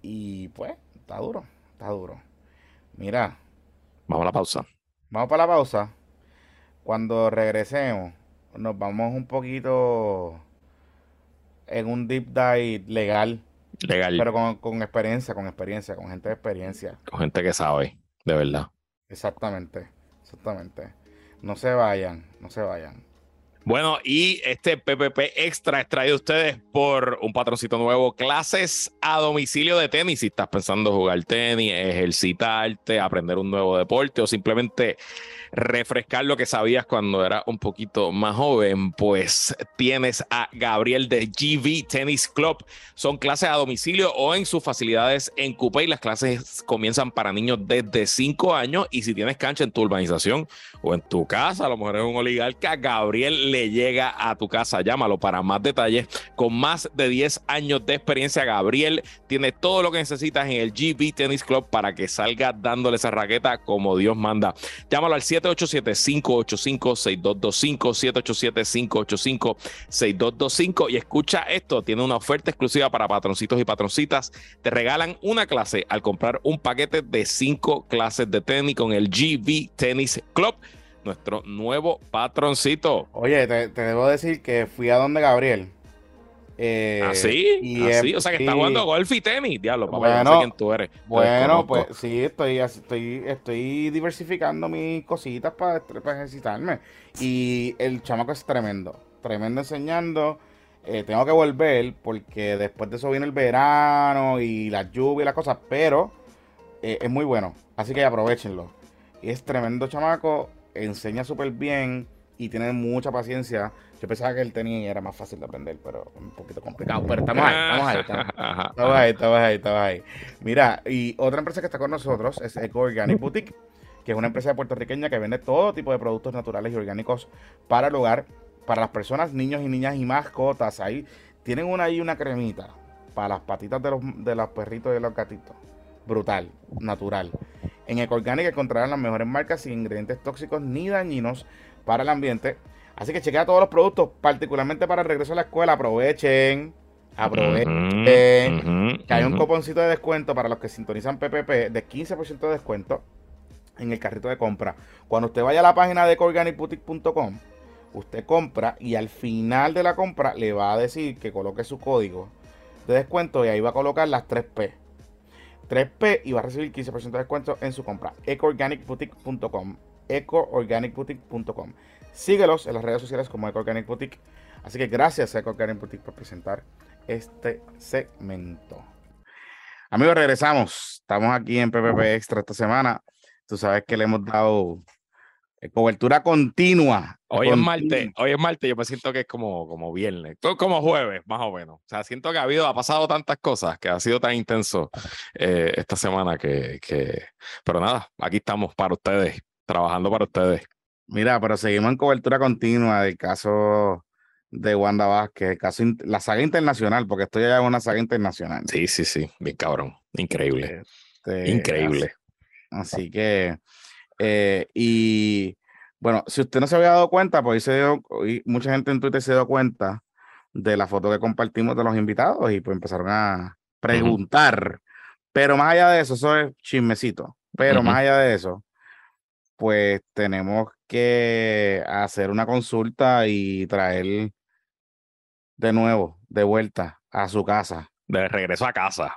A: y pues, está duro, está duro. Mira.
B: Vamos a la pausa.
A: Vamos para la pausa. Cuando regresemos, nos vamos un poquito en un deep dive legal.
B: Legal.
A: Pero con, con experiencia, con experiencia, con gente de experiencia.
B: Con gente que sabe, de verdad.
A: Exactamente, exactamente. No se vayan, no se vayan.
B: Bueno, y este PPP Extra es traído a ustedes por un patroncito nuevo, clases a domicilio de tenis. Si estás pensando jugar tenis, ejercitarte, aprender un nuevo deporte o simplemente refrescar lo que sabías cuando era un poquito más joven, pues tienes a Gabriel de GV Tennis Club. Son clases a domicilio o en sus facilidades en y Las clases comienzan para niños desde 5 años y si tienes cancha en tu urbanización o en tu casa, a lo mejor es un oligarca, Gabriel le llega a tu casa. Llámalo para más detalles. Con más de 10 años de experiencia, Gabriel tiene todo lo que necesitas en el GV Tennis Club para que salga dándole esa raqueta como Dios manda. Llámalo al 787-585-6225, 787-585-6225 y escucha esto, tiene una oferta exclusiva para patroncitos y patroncitas. Te regalan una clase al comprar un paquete de 5 clases de tenis con el GV Tennis Club nuestro nuevo patroncito.
A: Oye, te, debo decir que fui a donde Gabriel.
B: Eh, ¿Así? ¿Así? O sea, que está jugando golf y tenis. Diablo, papá,
A: bueno, no sé quién tú eres. Bueno, pues sí, estoy, estoy, estoy diversificando mis cositas para, ejercitarme. Y el chamaco es tremendo. Tremendo enseñando. Eh, tengo que volver porque después de eso viene el verano y la lluvia y las cosas, pero eh, es muy bueno. Así que aprovechenlo. Es tremendo chamaco, enseña súper bien y tiene mucha paciencia. Yo pensaba que él tenía y era más fácil de aprender, pero un poquito complicado. Pero estamos ahí, estamos ahí, estamos, ahí, estamos ahí, estamos ahí. Mira, y otra empresa que está con nosotros es Eco Organic Boutique, que es una empresa puertorriqueña que vende todo tipo de productos naturales y orgánicos para el hogar, para las personas, niños y niñas y mascotas. Ahí tienen una ahí una cremita para las patitas de los, de los perritos y de los gatitos. Brutal, natural. En Eco Organic encontrarán las mejores marcas sin ingredientes tóxicos ni dañinos para el ambiente. Así que chequea todos los productos, particularmente para el regreso a la escuela. Aprovechen. Aprovechen. que hay un cuponcito de descuento para los que sintonizan PPP de 15% de descuento en el carrito de compra. Cuando usted vaya a la página de ecoorganicboutique.com, usted compra y al final de la compra le va a decir que coloque su código de descuento y ahí va a colocar las 3P. 3P y va a recibir 15% de descuento en su compra. ecoorganicboutique.com ecoorganicboutique.com. Síguelos en las redes sociales como Eco Organic Boutique. Así que gracias a Eco Organic Boutique por presentar este segmento. Amigos, regresamos. Estamos aquí en PPP Extra esta semana. Tú sabes que le hemos dado eh, cobertura continua.
B: Hoy es martes, hoy es martes, yo me siento que es como, como viernes, como jueves, más o menos. O sea, siento que ha habido, ha pasado tantas cosas, que ha sido tan intenso eh, esta semana que, que, pero nada, aquí estamos para ustedes trabajando para ustedes.
A: Mira, pero seguimos en cobertura continua del caso de Wanda Vázquez, el caso, la saga internacional, porque esto ya es una saga internacional.
B: Sí, sí, sí, bien cabrón, increíble. Este, increíble.
A: Así, que, eh, y bueno, si usted no se había dado cuenta, pues se dio, mucha gente en Twitter se dio cuenta de la foto que compartimos de los invitados y pues empezaron a preguntar. Pero más allá de eso, eso es chismecito. Pero más allá de eso, pues tenemos que hacer una consulta y traer de nuevo, de vuelta a su casa.
B: De regreso a casa.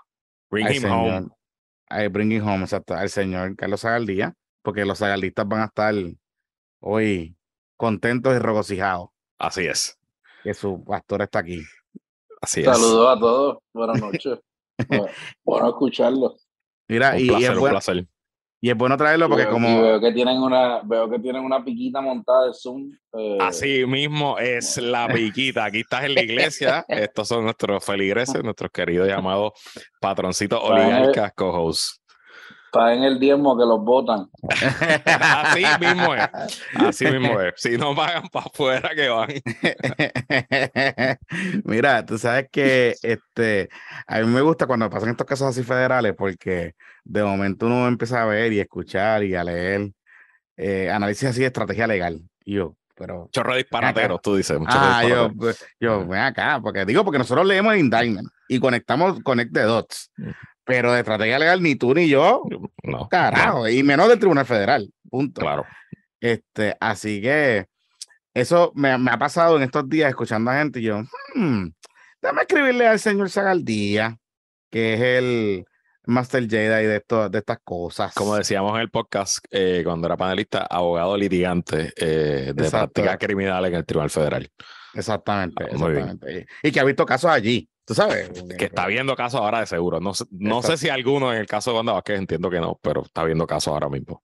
B: Bring him home.
A: bring him home, exacto. Al señor Carlos Zagaldía, porque los zagaldistas van a estar hoy contentos y regocijados.
B: Así es.
A: Que su pastor está aquí.
C: Así Saludos a todos. Buenas noches. bueno, escucharlo.
A: Mira, y, es un placer. Y es bueno traerlo porque como...
C: veo que tienen una, veo que tienen una piquita montada de Zoom.
B: Eh, Así mismo es la piquita. Aquí estás en la iglesia. Estos son nuestros feligreses, nuestros queridos llamados patroncitos oligarcas co-hosts.
C: Está en el diezmo que los votan.
B: Así mismo es. Así mismo es. Si no pagan para afuera, que van.
A: Mira, tú sabes que este, a mí me gusta cuando pasan estos casos así federales porque de momento uno empieza a ver y escuchar y a leer eh, análisis así de estrategia legal. Y yo, pero.
B: Chorro disparatero, tú dices.
A: Ah, yo, pues, yo, ven acá, porque digo, porque nosotros leemos el indictment y conectamos Connect the Dots. Pero de estrategia legal ni tú ni yo, no, carajo, y menos del Tribunal Federal, punto.
B: Claro.
A: Este, así que eso me, ha pasado en estos días escuchando a gente y yo, hmm, déjame escribirle al señor Sagaldía, que es el Master Jedi de, esto, de estas cosas.
B: Como decíamos en el podcast, eh, cuando era panelista, abogado litigante eh, de prácticas criminales en el Tribunal Federal.
A: Exactamente, ah, exactamente. Y que ha visto casos allí. Tú sabes.
B: Que está viendo casos ahora de seguro. No, no sé si alguno en el caso de Wanda Vázquez, entiendo que no, pero está viendo casos ahora mismo.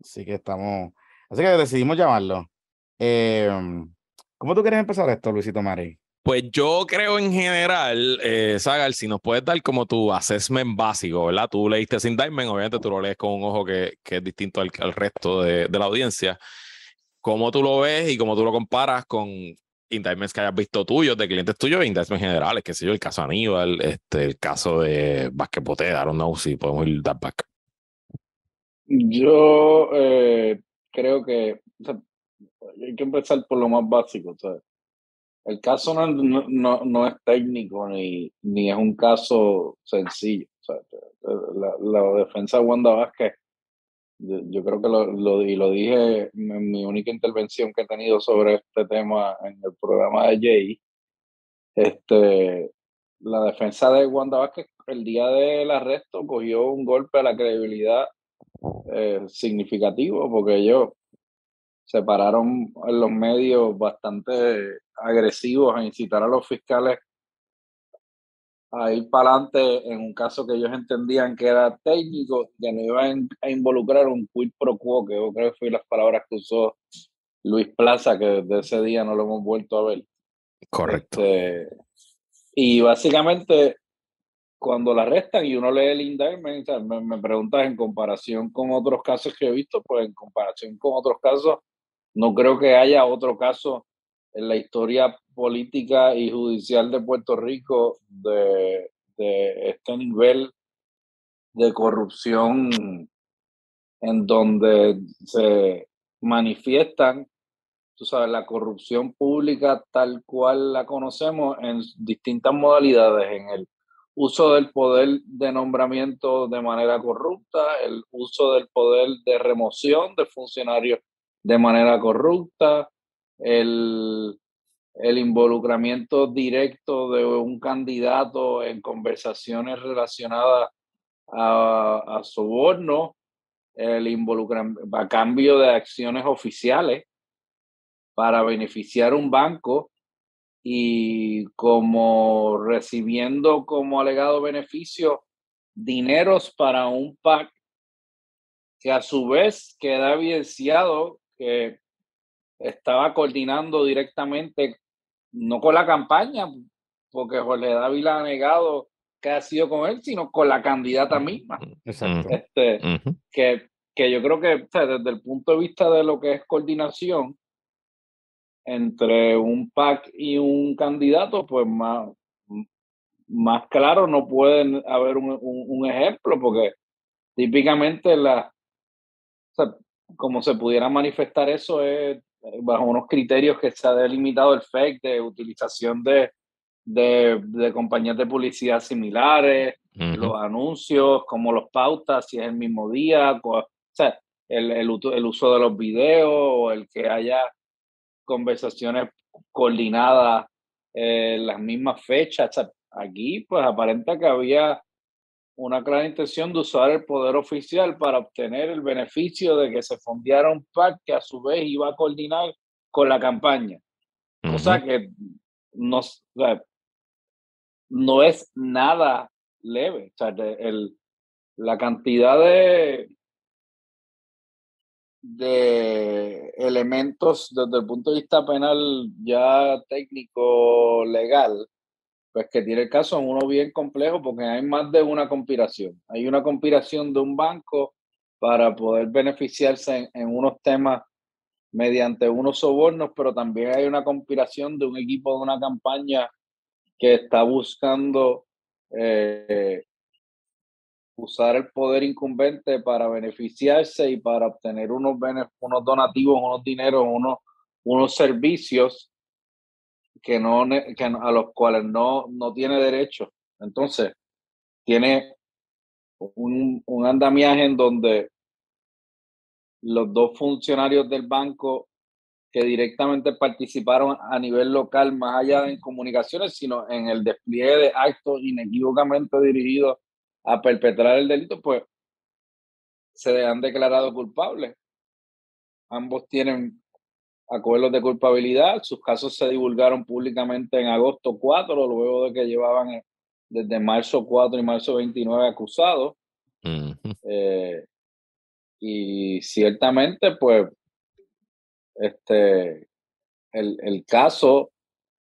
A: Así que estamos. Así que decidimos llamarlo. Em, ¿Cómo tú quieres empezar esto, Luisito Mari?
B: Pues yo creo en general, eh, Sagar, si nos puedes dar como tu assessment básico, ¿verdad? Tú leíste ese indictment, obviamente tú lo lees con un ojo que, que es distinto al, al resto de, de, la audiencia. ¿Cómo tú lo ves y cómo tú lo comparas con indictments que hayas visto tuyos, de clientes tuyos, indictments generales, qué sé yo, el caso Aníbal, este, el caso de Basquepote, I don't know si podemos ir that back.
C: Yo eh, creo que hay que empezar por lo más básico. El caso no, no, no, es técnico ni, ni es un caso sencillo. la, la, defensa de Wanda Vázquez yo, creo que lo, lo, y lo dije en mi única intervención que he tenido sobre este tema en el programa de Jay. Este, la defensa de Wanda Vázquez el día del arresto cogió un golpe a la credibilidad eh, significativo porque ellos se pararon en los medios bastante agresivos a incitar a los fiscales a ir para adelante en un caso que ellos entendían que era técnico, que no iban a involucrar un quid pro quo, que yo creo que fue las palabras que usó Luis Plaza, que desde ese día no lo hemos vuelto a ver.
B: Correcto.
C: Este, y básicamente, cuando la arrestan y uno lee el indictment, me, me preguntas en comparación con otros casos que he visto, pues en comparación con otros casos, no creo que haya otro caso en la historia política y judicial de Puerto Rico de, este nivel de corrupción en donde se manifiestan, tú sabes, la corrupción pública tal cual la conocemos en distintas modalidades, en el uso del poder de nombramiento de manera corrupta, el uso del poder de remoción de funcionarios de manera corrupta, el, el involucramiento directo de un candidato en conversaciones relacionadas a, soborno, el involucramiento a cambio de acciones oficiales para beneficiar un banco y como recibiendo como alegado beneficio dineros para un PAC que a su vez queda evidenciado que estaba coordinando directamente, no con la campaña, porque Jorge Dávila ha negado que ha sido con él, sino con la candidata misma.
A: Exacto.
C: Este, que, que yo creo que desde el punto de vista de lo que es coordinación entre un PAC y un candidato, pues más, más claro no puede haber un, un, ejemplo, porque típicamente la, como se pudiera manifestar eso es bajo unos criterios que se ha delimitado el FEC de utilización de, de, de compañías de publicidad similares, los anuncios, como los pautas, si es el mismo día, o sea, el, el, el uso de los videos o el que haya conversaciones coordinadas en las mismas fechas. aquí, pues aparenta que había una clara intención de usar el poder oficial para obtener el beneficio de que se fondeara un PAC que a su vez iba a coordinar con la campaña. O sea que no, no es nada leve. O sea, el, la cantidad de, de elementos desde el punto de vista penal ya técnico, legal, pues que tiene el caso uno bien complejo porque hay más de una conspiración. Hay una conspiración de un banco para poder beneficiarse en, unos temas mediante unos sobornos, pero también hay una conspiración de un equipo de una campaña que está buscando eh, usar el poder incumbente para beneficiarse y para obtener unos, unos donativos, unos dineros, unos, unos servicios que no, que a los cuales no, no tiene derecho. Entonces, tiene un, un andamiaje en donde los dos funcionarios del banco que directamente participaron a nivel local, más allá de en comunicaciones, sino en el despliegue de actos inequívocamente dirigidos a perpetrar el delito, pues se han declarado culpables. Ambos tienen acuerdos de culpabilidad. Sus casos se divulgaron públicamente en agosto 4, luego de que llevaban eh, desde marzo 4 y marzo 29 acusados. Eh, y ciertamente, pues, este, el, el caso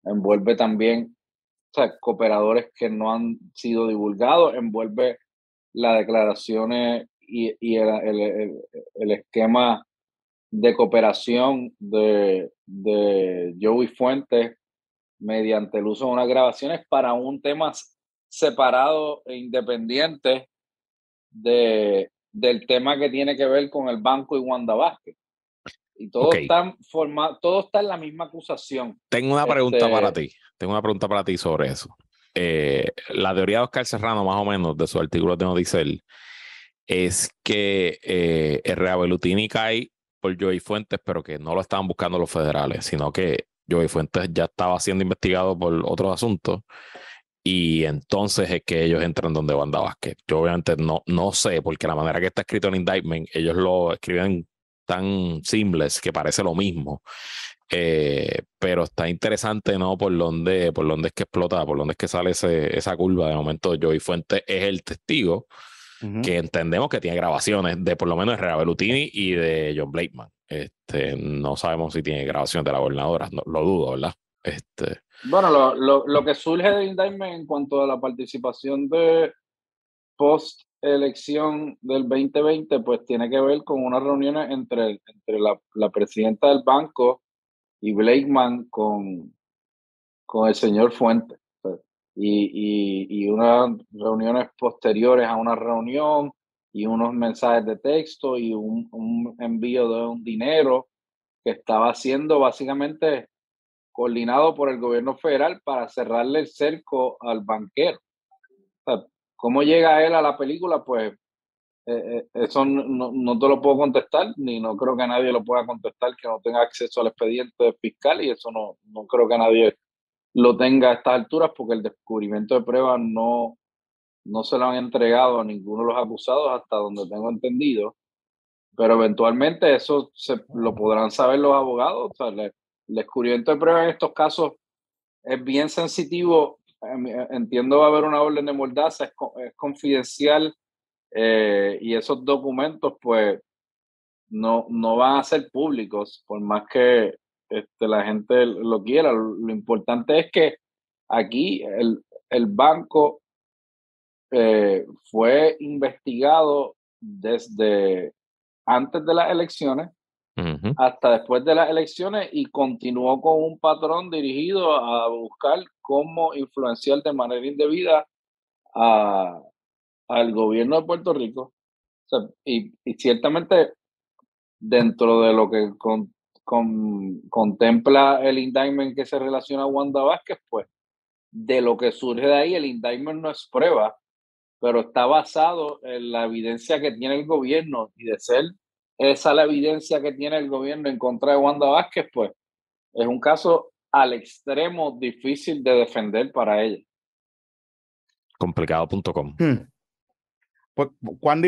C: envuelve también o sea, cooperadores que no han sido divulgados, envuelve las declaraciones y, y el, el, el, esquema de cooperación de, de Joey Fuentes mediante el uso de unas grabaciones para un tema separado e independiente de, del tema que tiene que ver con el banco y Wanda Vázquez. Y todo, está todo está en la misma acusación.
B: Tengo una pregunta este para ti. Tengo una pregunta para ti sobre eso. Eh, la teoría de Oscar Serrano, más o menos, de su artículo de Nodicel, es que eh, el Reabelutini cae por Joey Fuentes, pero que no lo estaban buscando los federales, sino que Joey Fuentes ya estaba siendo investigado por otros asuntos y entonces es que ellos entran donde Wanda Vázquez. Yo obviamente no, no sé, porque la manera que está escrito en indictment, ellos lo escriben tan simples que parece lo mismo. Eh, pero está interesante, ¿no? Por dónde, por dónde es que explota, por dónde es que sale esa curva. De momento, Joey Fuente es el testigo que entendemos que tiene grabaciones de por lo menos de Rea Bellutini y de John Blakeman. Este, no sabemos si tiene grabaciones de la gobernadora, lo dudo, ¿verdad? Este...
C: Bueno, lo, lo, lo que surge de indictment en cuanto a la participación de post elección del 2020, pues tiene que ver con unas reuniones entre, entre la, la presidenta del banco y Blakeman con, con el señor Fuente. Y, y, y, unas reuniones posteriores a una reunión y unos mensajes de texto y un, envío de un dinero que estaba siendo básicamente coordinado por el gobierno federal para cerrarle el cerco al banquero. ¿Cómo llega él a la película? Pues eh, eh, eso no, no, te lo puedo contestar, ni no creo que nadie lo pueda contestar que no tenga acceso al expediente fiscal y eso no, no creo que nadie lo tenga a estas alturas porque el descubrimiento de pruebas no, no se lo han entregado a ninguno de los acusados hasta donde tengo entendido, pero eventualmente eso se, lo podrán saber los abogados. O sea, el, descubrimiento de pruebas en estos casos es bien sensitivo. Entiendo va a haber una orden de mordaza, es, es confidencial eh, y esos documentos pues no, no van a ser públicos por más que este, la gente lo quiera. Lo, importante es que aquí el, el banco eh, fue investigado desde antes de las elecciones hasta después de las elecciones y continuó con un patrón dirigido a buscar cómo influenciar de manera indebida a, al gobierno de Puerto Rico. y, ciertamente dentro de lo que con, contempla el indictment que se relaciona a Wanda Vázquez, pues de lo que surge de ahí, el indictment no es prueba, pero está basado en la evidencia que tiene el gobierno y de ser esa la evidencia que tiene el gobierno en contra de Wanda Vázquez, pues es un caso al extremo difícil de defender para ella.
B: Complicado.com.
A: Hmm. ¿Por, ¿cuán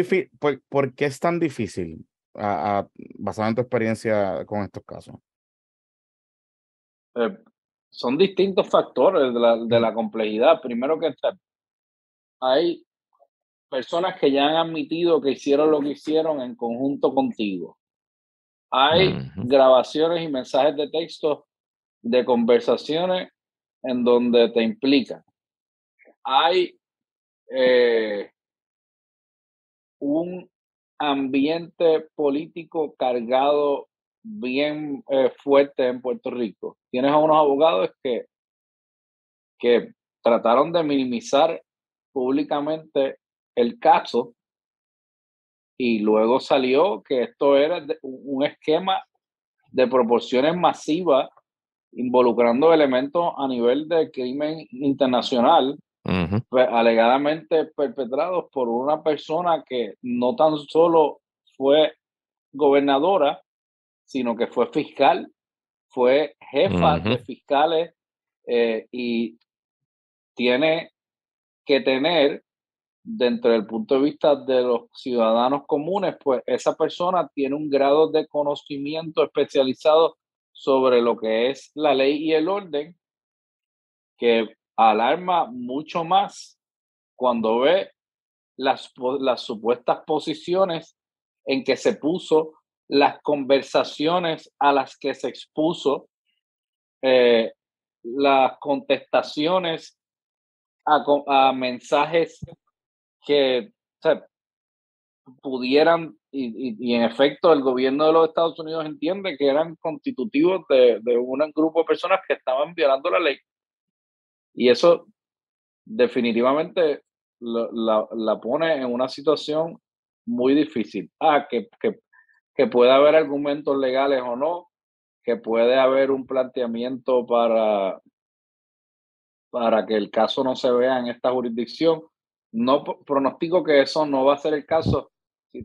A: por, qué es tan difícil, basado en tu experiencia con estos casos?
C: Eh, son distintos factores de la, de la complejidad. Primero que hay personas que ya han admitido que hicieron lo que hicieron en conjunto contigo. Hay grabaciones y mensajes de texto de conversaciones en donde te implican. Hay eh, un ambiente político cargado bien eh, fuerte en Puerto Rico. Tienes a unos abogados que, que trataron de minimizar públicamente el caso y luego salió que esto era un esquema de proporciones masivas involucrando elementos a nivel de crimen internacional alegadamente perpetrados por una persona que no tan solo fue gobernadora, sino que fue fiscal, fue jefa de fiscales eh, y tiene que tener, dentro del punto de vista de los ciudadanos comunes, pues esa persona tiene un grado de conocimiento especializado sobre lo que es la ley y el orden que alarma mucho más cuando ve las, las supuestas posiciones en que se puso, las conversaciones a las que se expuso, eh, las contestaciones a, mensajes que pudieran, y, en efecto el gobierno de los Estados Unidos entiende que eran constitutivos de, de un grupo de personas que estaban violando la ley. Y eso definitivamente la, la, pone en una situación muy difícil. Ah, que, que, que puede haber argumentos legales o no, que puede haber un planteamiento para, para que el caso no se vea en esta jurisdicción. No pronostico que eso no va a ser el caso. Si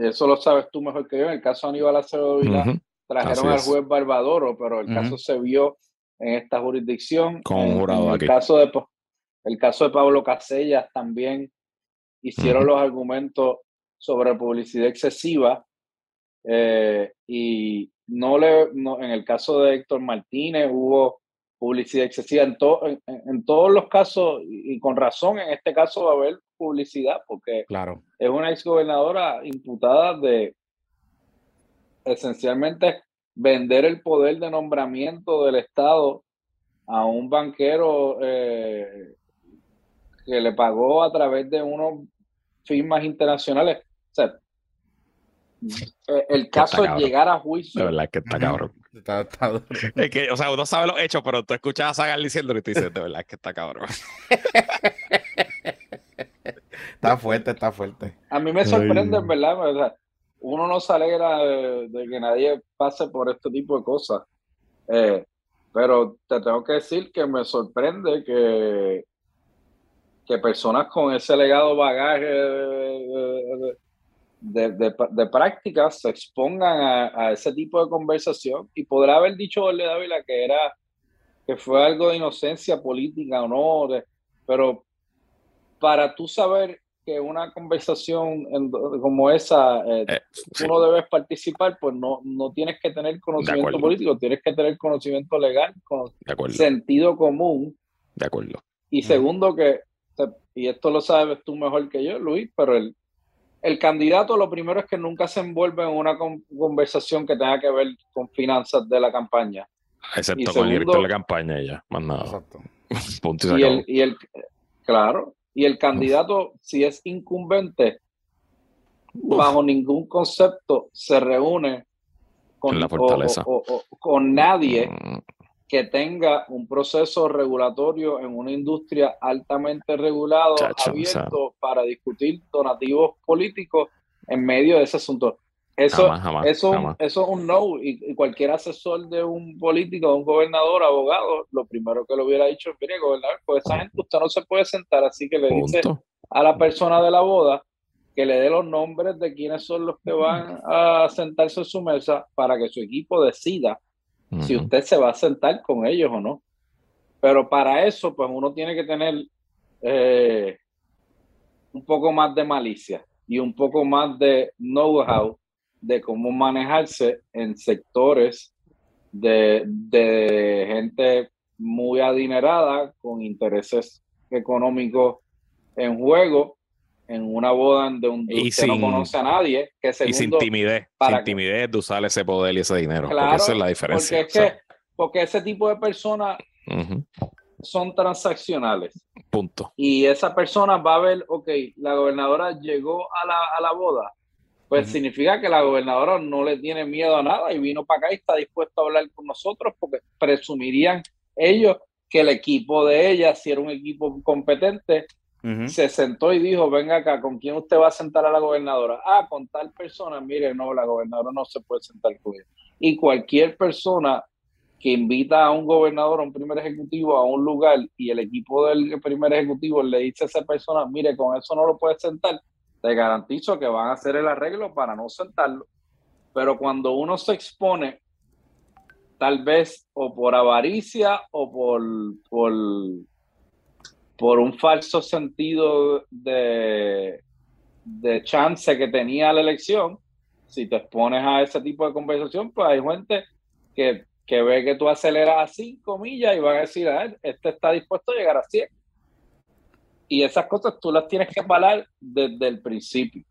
C: eso lo sabes tú mejor que yo. En el caso de Aníbal Acevedo trajeron al juez Barbadoro, pero el caso se vio en esta jurisdicción.
B: Con jurado
C: el Caso de, el caso de Pablo Casellas también hicieron los argumentos sobre publicidad excesiva eh, y, no le, no, en el caso de Héctor Martínez hubo publicidad excesiva en, en, todos los casos y, con razón en este caso va a haber publicidad porque
A: claro.
C: es una exgobernadora imputada de esencialmente vender el poder de nombramiento del Estado a un banquero eh, que le pagó a través de unas firmas internacionales. O sea, eh, el caso es llegar a juicio.
B: De verdad que está cabrón. Es que, o sea, uno sabe los hechos, pero tú escuchas a Sagan diciéndolo y te dices, de verdad que está cabrón.
A: está fuerte, está fuerte.
C: A mí me sorprende, en verdad. Uno no se alegra de, que nadie pase por este tipo de cosas. Eh, pero te tengo que decir que me sorprende que, que personas con ese legado bagaje de, de, prácticas se expongan a, ese tipo de conversación y podrá haber dicho Jorge Dávila que era que fue algo de inocencia política o no, pero para tú saber que una conversación como esa eh, eh, uno debes participar, pues no, no tienes que tener conocimiento político, tienes que tener conocimiento legal, con sentido común.
B: De acuerdo.
C: Y segundo que, y esto lo sabes tú mejor que yo, Luis, pero el, el candidato lo primero es que nunca se envuelve en una conversación que tenga que ver con finanzas de la campaña.
B: Excepto con el director de la campaña ya, más nada. Exacto.
C: y, el, y el, claro, y el candidato, si es incumbente, bajo ningún concepto se reúne con,
B: la fortaleza.
C: con nadie mm que tenga un proceso regulatorio en una industria altamente regulado, abierto para discutir donativos políticos en medio de ese asunto. Eso, eso, eso es un no, y, cualquier asesor de un político, de un gobernador, abogado, lo primero que lo hubiera dicho es, mire, gobernador, pues esa gente usted no se puede sentar, así que le dice a la persona de la boda que le dé los nombres de quiénes son los que van a sentarse en su mesa para que su equipo decida si usted se va a sentar con ellos o no. Pero para eso, pues uno tiene que tener eh, un poco más de malicia y un poco más de know-how de cómo manejarse en sectores de, de gente muy adinerada con intereses económicos en juego en una boda donde usted no conoce a nadie. Que
B: y sin timidez, sin timidez de usar ese poder y ese dinero. porque esa es la diferencia.
C: Porque, es que, porque ese tipo de personas son transaccionales.
B: Punto.
C: Y esa persona va a ver, ok, la gobernadora llegó a la, a la boda. Pues significa que la gobernadora no le tiene miedo a nada y vino para acá y está dispuesto a hablar con nosotros porque presumirían ellos que el equipo de ella, si era un equipo competente, se sentó y dijo, venga acá, ¿con quién usted va a sentar a la gobernadora? Ah, con tal persona, mire, no, la gobernadora no se puede sentar con ella. Y cualquier persona que invita a un gobernador, a un primer ejecutivo a un lugar y el equipo del primer ejecutivo le dice a esa persona, mire, con eso no lo puede sentar, te garantizo que van a hacer el arreglo para no sentarlo. Pero cuando uno se expone, tal vez o por avaricia o por, por por un falso sentido de, de chance que tenía la elección, si te expones a ese tipo de conversación, pues hay gente que, que ve que tú aceleras a 5 millas y van a decir, a él, este está dispuesto a llegar a 100. Y esas cosas tú las tienes que parar desde el principio.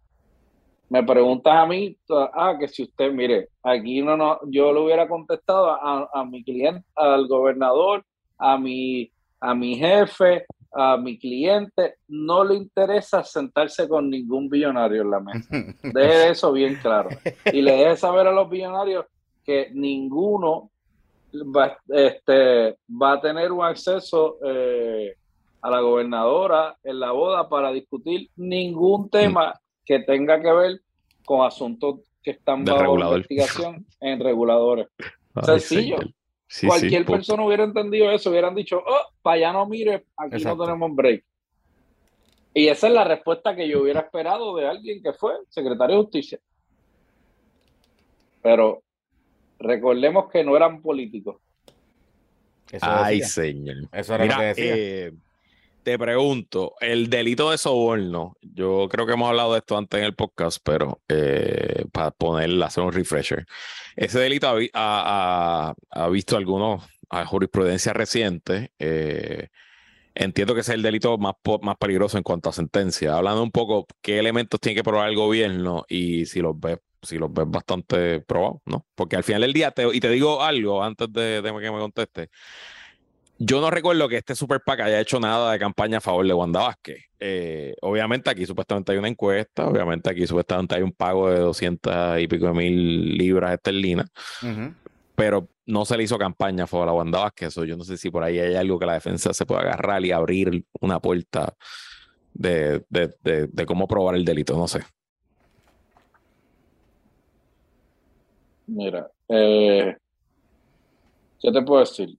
C: Me preguntas a mí, ah, que si usted, mire, aquí no, no yo le hubiera contestado a, a mi cliente, al gobernador, a mi, a mi jefe, a mi cliente no le interesa sentarse con ningún billonario en la mesa. Deje eso bien claro. Y le deje saber a los billonarios que ninguno va, este, va a tener un acceso eh, a la gobernadora en la boda para discutir ningún tema que tenga que ver con asuntos que están bajo investigación en reguladores. Sencillo. Cualquier persona hubiera entendido eso, hubieran dicho, oh, para allá no mire, aquí no tenemos break. Y esa es la respuesta que yo hubiera esperado de alguien que fue secretario de justicia. Pero recordemos que no eran políticos.
B: Ay, señor.
A: Eso era lo que decía.
B: Eh, te pregunto, el delito de soborno, yo creo que hemos hablado de esto antes en el podcast, pero eh, para poner, hacer un refresher. Ese delito ha, visto algunos a jurisprudencia reciente. Eh, entiendo que es el delito más, más peligroso en cuanto a sentencia. Hablando un poco qué elementos tiene que probar el gobierno y si los ves, si los ves bastante probados, ¿no? Porque al final del día, y te digo algo antes de, de que me conteste, yo no recuerdo que este Super PAC haya hecho nada de campaña a favor de Wanda Vázquez. Eh, obviamente aquí supuestamente hay una encuesta, obviamente aquí supuestamente hay un pago de 200 y pico de mil libras esterlinas, pero no se le hizo campaña a favor de Wanda Vázquez. Eso yo no sé si por ahí hay algo que la defensa se pueda agarrar y abrir una puerta de, cómo probar el delito, no sé.
C: Mira, eh, ¿qué te puedo decir?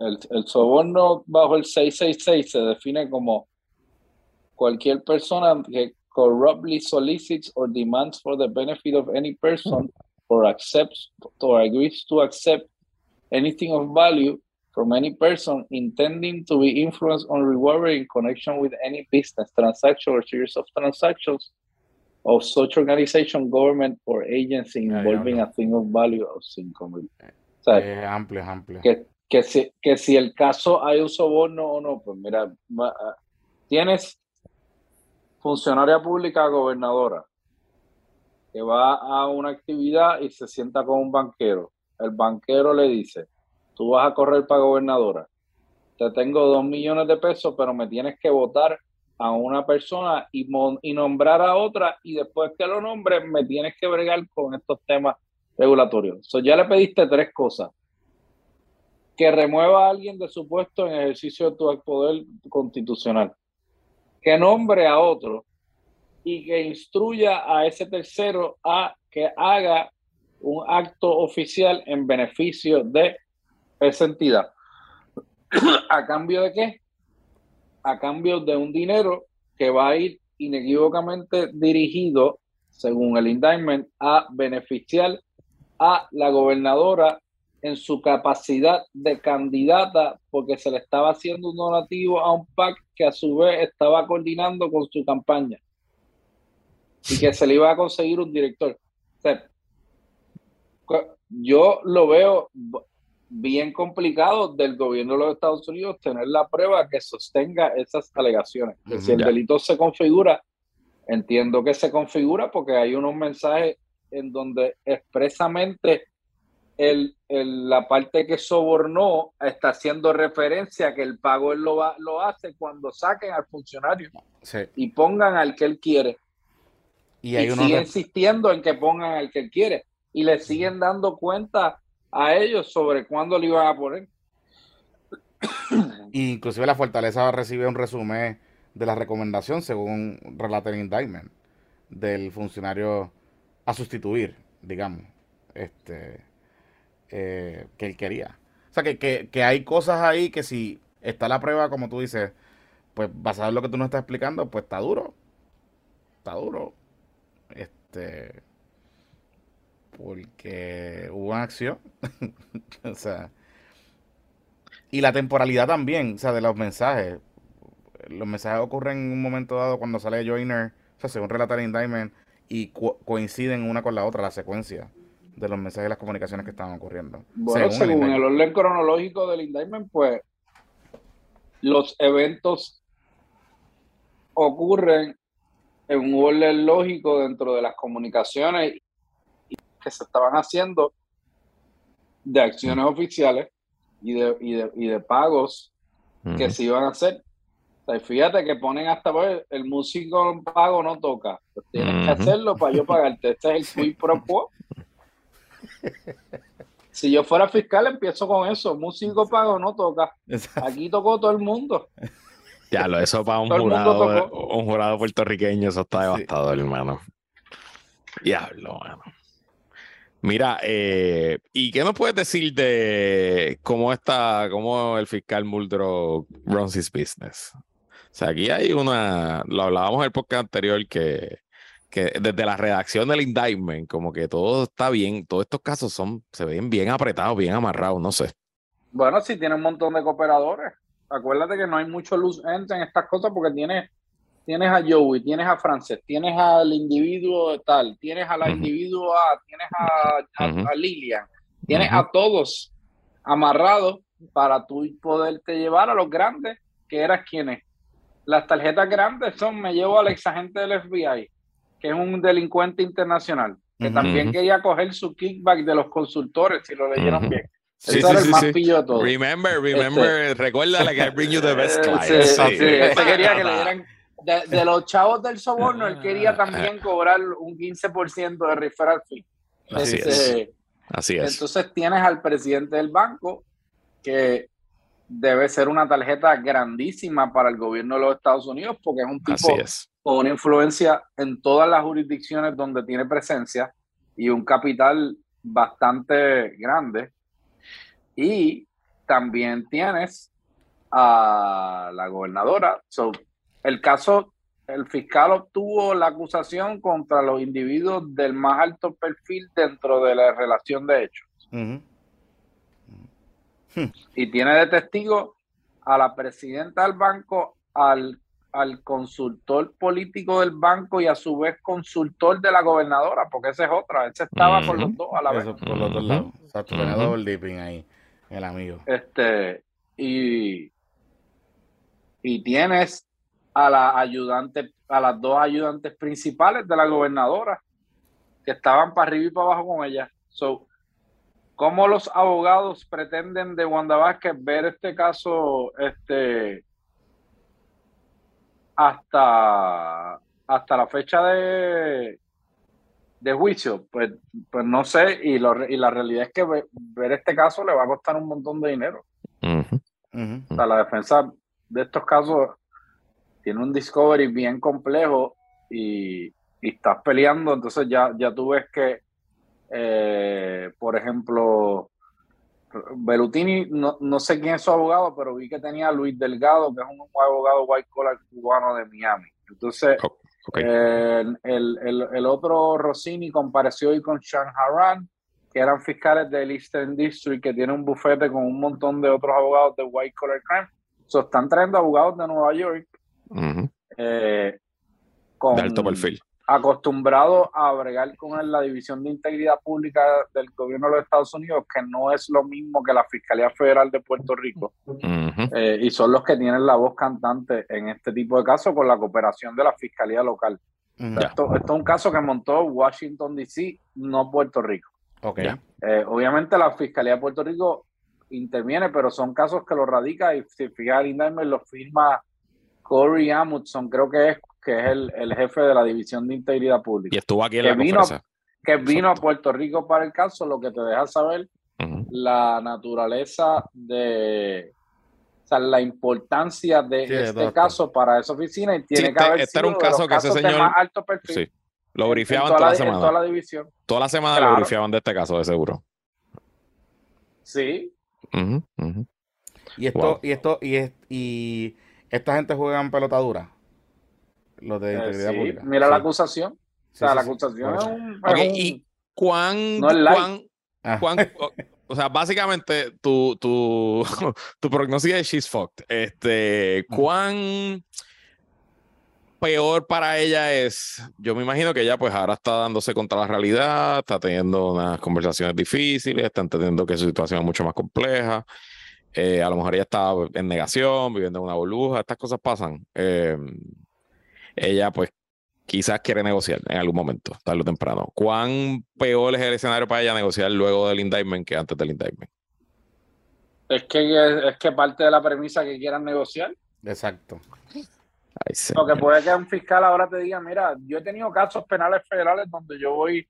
C: El, el soborno bajo el 666 se define como cualquier persona que corruptly solicits or demands for the benefit of any person or accepts or agrees to accept anything of value from any person intending to be influenced or rewarded in connection with any business, transaction, or series of transactions of such organization, government, or agency involving a thing of value of 5 mil.
A: O amplio, amplio.
C: Que, que si, que si el caso hay un soborno o no, pues mira, ah, tienes funcionaria pública gobernadora que va a una actividad y se sienta con un banquero. El banquero le dice, tú vas a correr para gobernadora, te tengo dos millones de pesos, pero me tienes que votar a una persona y, nombrar a otra y después que lo nombre me tienes que bregar con estos temas regulatorios. So, ya le pediste tres cosas que remueva a alguien de su puesto en ejercicio de tu poder constitucional, que nombre a otro y que instruya a ese tercero a que haga un acto oficial en beneficio de esa entidad. ¿A cambio de qué? A cambio de un dinero que va a ir inequívocamente dirigido, según el indictment, a beneficiar a la gobernadora en su capacidad de candidata porque se le estaba haciendo un donativo a un PAC que a su vez estaba coordinando con su campaña y que se le iba a conseguir un director. yo lo veo bien complicado del gobierno de los Estados Unidos tener la prueba que sostenga esas alegaciones. si el delito se configura, entiendo que se configura porque hay unos mensajes en donde expresamente el, la parte que sobornó está haciendo referencia a que el pago él lo, va, lo hace cuando saquen al funcionario y pongan al que él quiere. Y, sigue insistiendo en que pongan al que él quiere. Y le siguen dando cuenta a ellos sobre cuándo le iban a poner.
A: Inclusive la Fortaleza recibe un resumen de la recomendación según relata el indictment del funcionario a sustituir, digamos. Este eh, que él quería. O sea, que, que, hay cosas ahí que si está la prueba, como tú dices, pues basado en lo que tú nos estás explicando, pues está duro. Está duro. Este. Porque hubo una acción. o sea. Y la temporalidad también, o sea, de los mensajes. Los mensajes ocurren en un momento dado cuando sale Joiner, o sea, según relata el indictment, y coinciden una con la otra, la secuencia de los mensajes y las comunicaciones que estaban ocurriendo.
C: Bueno, según, el, orden cronológico del indictment, pues los eventos ocurren en un orden lógico dentro de las comunicaciones que se estaban haciendo de acciones oficiales y de, y de, pagos que se iban a hacer. fíjate que ponen hasta ver, el músico pago no toca. Pues tienes que hacerlo para yo pagarte. Este es el quid pro quo si yo fuera fiscal, empiezo con eso. Músico pago no toca. Aquí tocó todo el mundo.
B: Ya, lo eso para un jurado, un jurado puertorriqueño, eso está devastador, hermano. Diablo, mano. Mira, eh, ¿y qué nos puedes decir de cómo está, cómo el fiscal Muldrow runs his business? O sea, aquí hay una, lo hablábamos en el podcast anterior que que desde la redacción del indictment, como que todo está bien, todos estos casos son, se ven bien apretados, bien amarrados, no sé.
C: Bueno, sí tiene un montón de cooperadores. acuérdate que no hay mucho luz en estas cosas porque tienes, tienes a Joey, tienes a Frances, tienes al individuo tal, tienes a la individuo A, tienes a, Lilian, tienes a todos amarrados para tú poderte llevar a los grandes, que eras quienes. Las tarjetas grandes son, me llevo al ex agente del FBI, que es un delincuente internacional, que también quería coger su kickback de los consultores, si lo leyeron bien.
B: Sí, Ese era el más pillo de todo. Remember, remember, este, recuerda que I bring you the best client. Sí, sí,
C: quería que le dieran, de, los chavos del soborno, él quería también cobrar un 15% de referral fee.
B: Así es. Este, Así es.
C: Entonces tienes al presidente del banco que debe ser una tarjeta grandísima para el gobierno de los Estados Unidos porque es un tipo con una influencia en todas las jurisdicciones donde tiene presencia y un capital bastante grande. Y también tienes a la gobernadora. el caso, el fiscal obtuvo la acusación contra los individuos del más alto perfil dentro de la relación de hechos. Y tiene de testigo a la presidenta del banco, al, al consultor político del banco y a su vez consultor de la gobernadora, porque esa es otra, ese estaba por los dos a la vez.
A: por los dos lados. O dipping ahí, el amigo.
C: Este, y, y tienes a la ayudante, a las dos ayudantes principales de la gobernadora, que estaban para arriba y para abajo con ella. So, ¿Cómo los abogados pretenden de Wanda Vázquez ver este caso este, hasta, hasta la fecha de, de juicio? Pues, pues no sé, y, y la realidad es que ver, este caso le va a costar un montón de dinero. la defensa de estos casos tiene un discovery bien complejo y, y estás peleando, entonces ya, ya tú ves que eh, por ejemplo, Belutini, no, no, sé quién es su abogado, pero vi que tenía a Luis Delgado, que es un, abogado white collar cubano de Miami. Entonces, oh, eh, el, el, el, otro Rossini compareció hoy con Sean Haran, que eran fiscales del Eastern District, que tiene un bufete con un montón de otros abogados de white collar crime. So, están trayendo abogados de Nueva York.
B: Eh, con, de alto perfil
C: acostumbrado a bregar con la División de Integridad Pública del Gobierno de los Estados Unidos, que no es lo mismo que la Fiscalía Federal de Puerto Rico, eh, y son los que tienen la voz cantante en este tipo de casos con la cooperación de la Fiscalía local. esto, es un caso que montó Washington, D.C., no Puerto Rico.
A: Okay.
C: Eh, obviamente la Fiscalía de Puerto Rico interviene, pero son casos que lo radica y si fija el lo firma Corey Amundson, creo que es que es el, jefe de la División de Integridad Pública.
B: Y estuvo aquí en
C: que
B: la
C: vino, Que vino a Puerto Rico para el caso, lo que te deja saber la naturaleza de, o sea, la importancia de este caso para esa oficina y tiene que haber
B: este era un caso que ese señor
C: más alto perfil.
B: Sí. Lo brifiaban toda, la, semana.
C: Toda la división.
B: Toda la semana lo brifiaban de este caso, de seguro.
C: Sí.
A: Y esto, y esto, y, y esta gente juega en pelotadura los de eh, integridad pública.
C: Mira la acusación. O sea, la acusación es un,
B: ¿Y cuán, cuán, o, sea, básicamente tu, tu, tu prognosis de She's Fucked. Este, ¿cuán peor para ella es? Yo me imagino que ella pues ahora está dándose contra la realidad, está teniendo unas conversaciones difíciles, está entendiendo que su situación es mucho más compleja. Eh, a lo mejor ella está en negación, viviendo en una burbuja, estas cosas pasan. Eh, ella pues quizás quiere negociar en algún momento, tarde o temprano. ¿Cuán peor es el escenario para ella negociar luego del indictment que antes del indictment?
C: Es que es que parte de la premisa que quieran negociar.
A: Exacto.
C: Lo que puede que un fiscal ahora te diga, mira, yo he tenido casos penales federales donde yo voy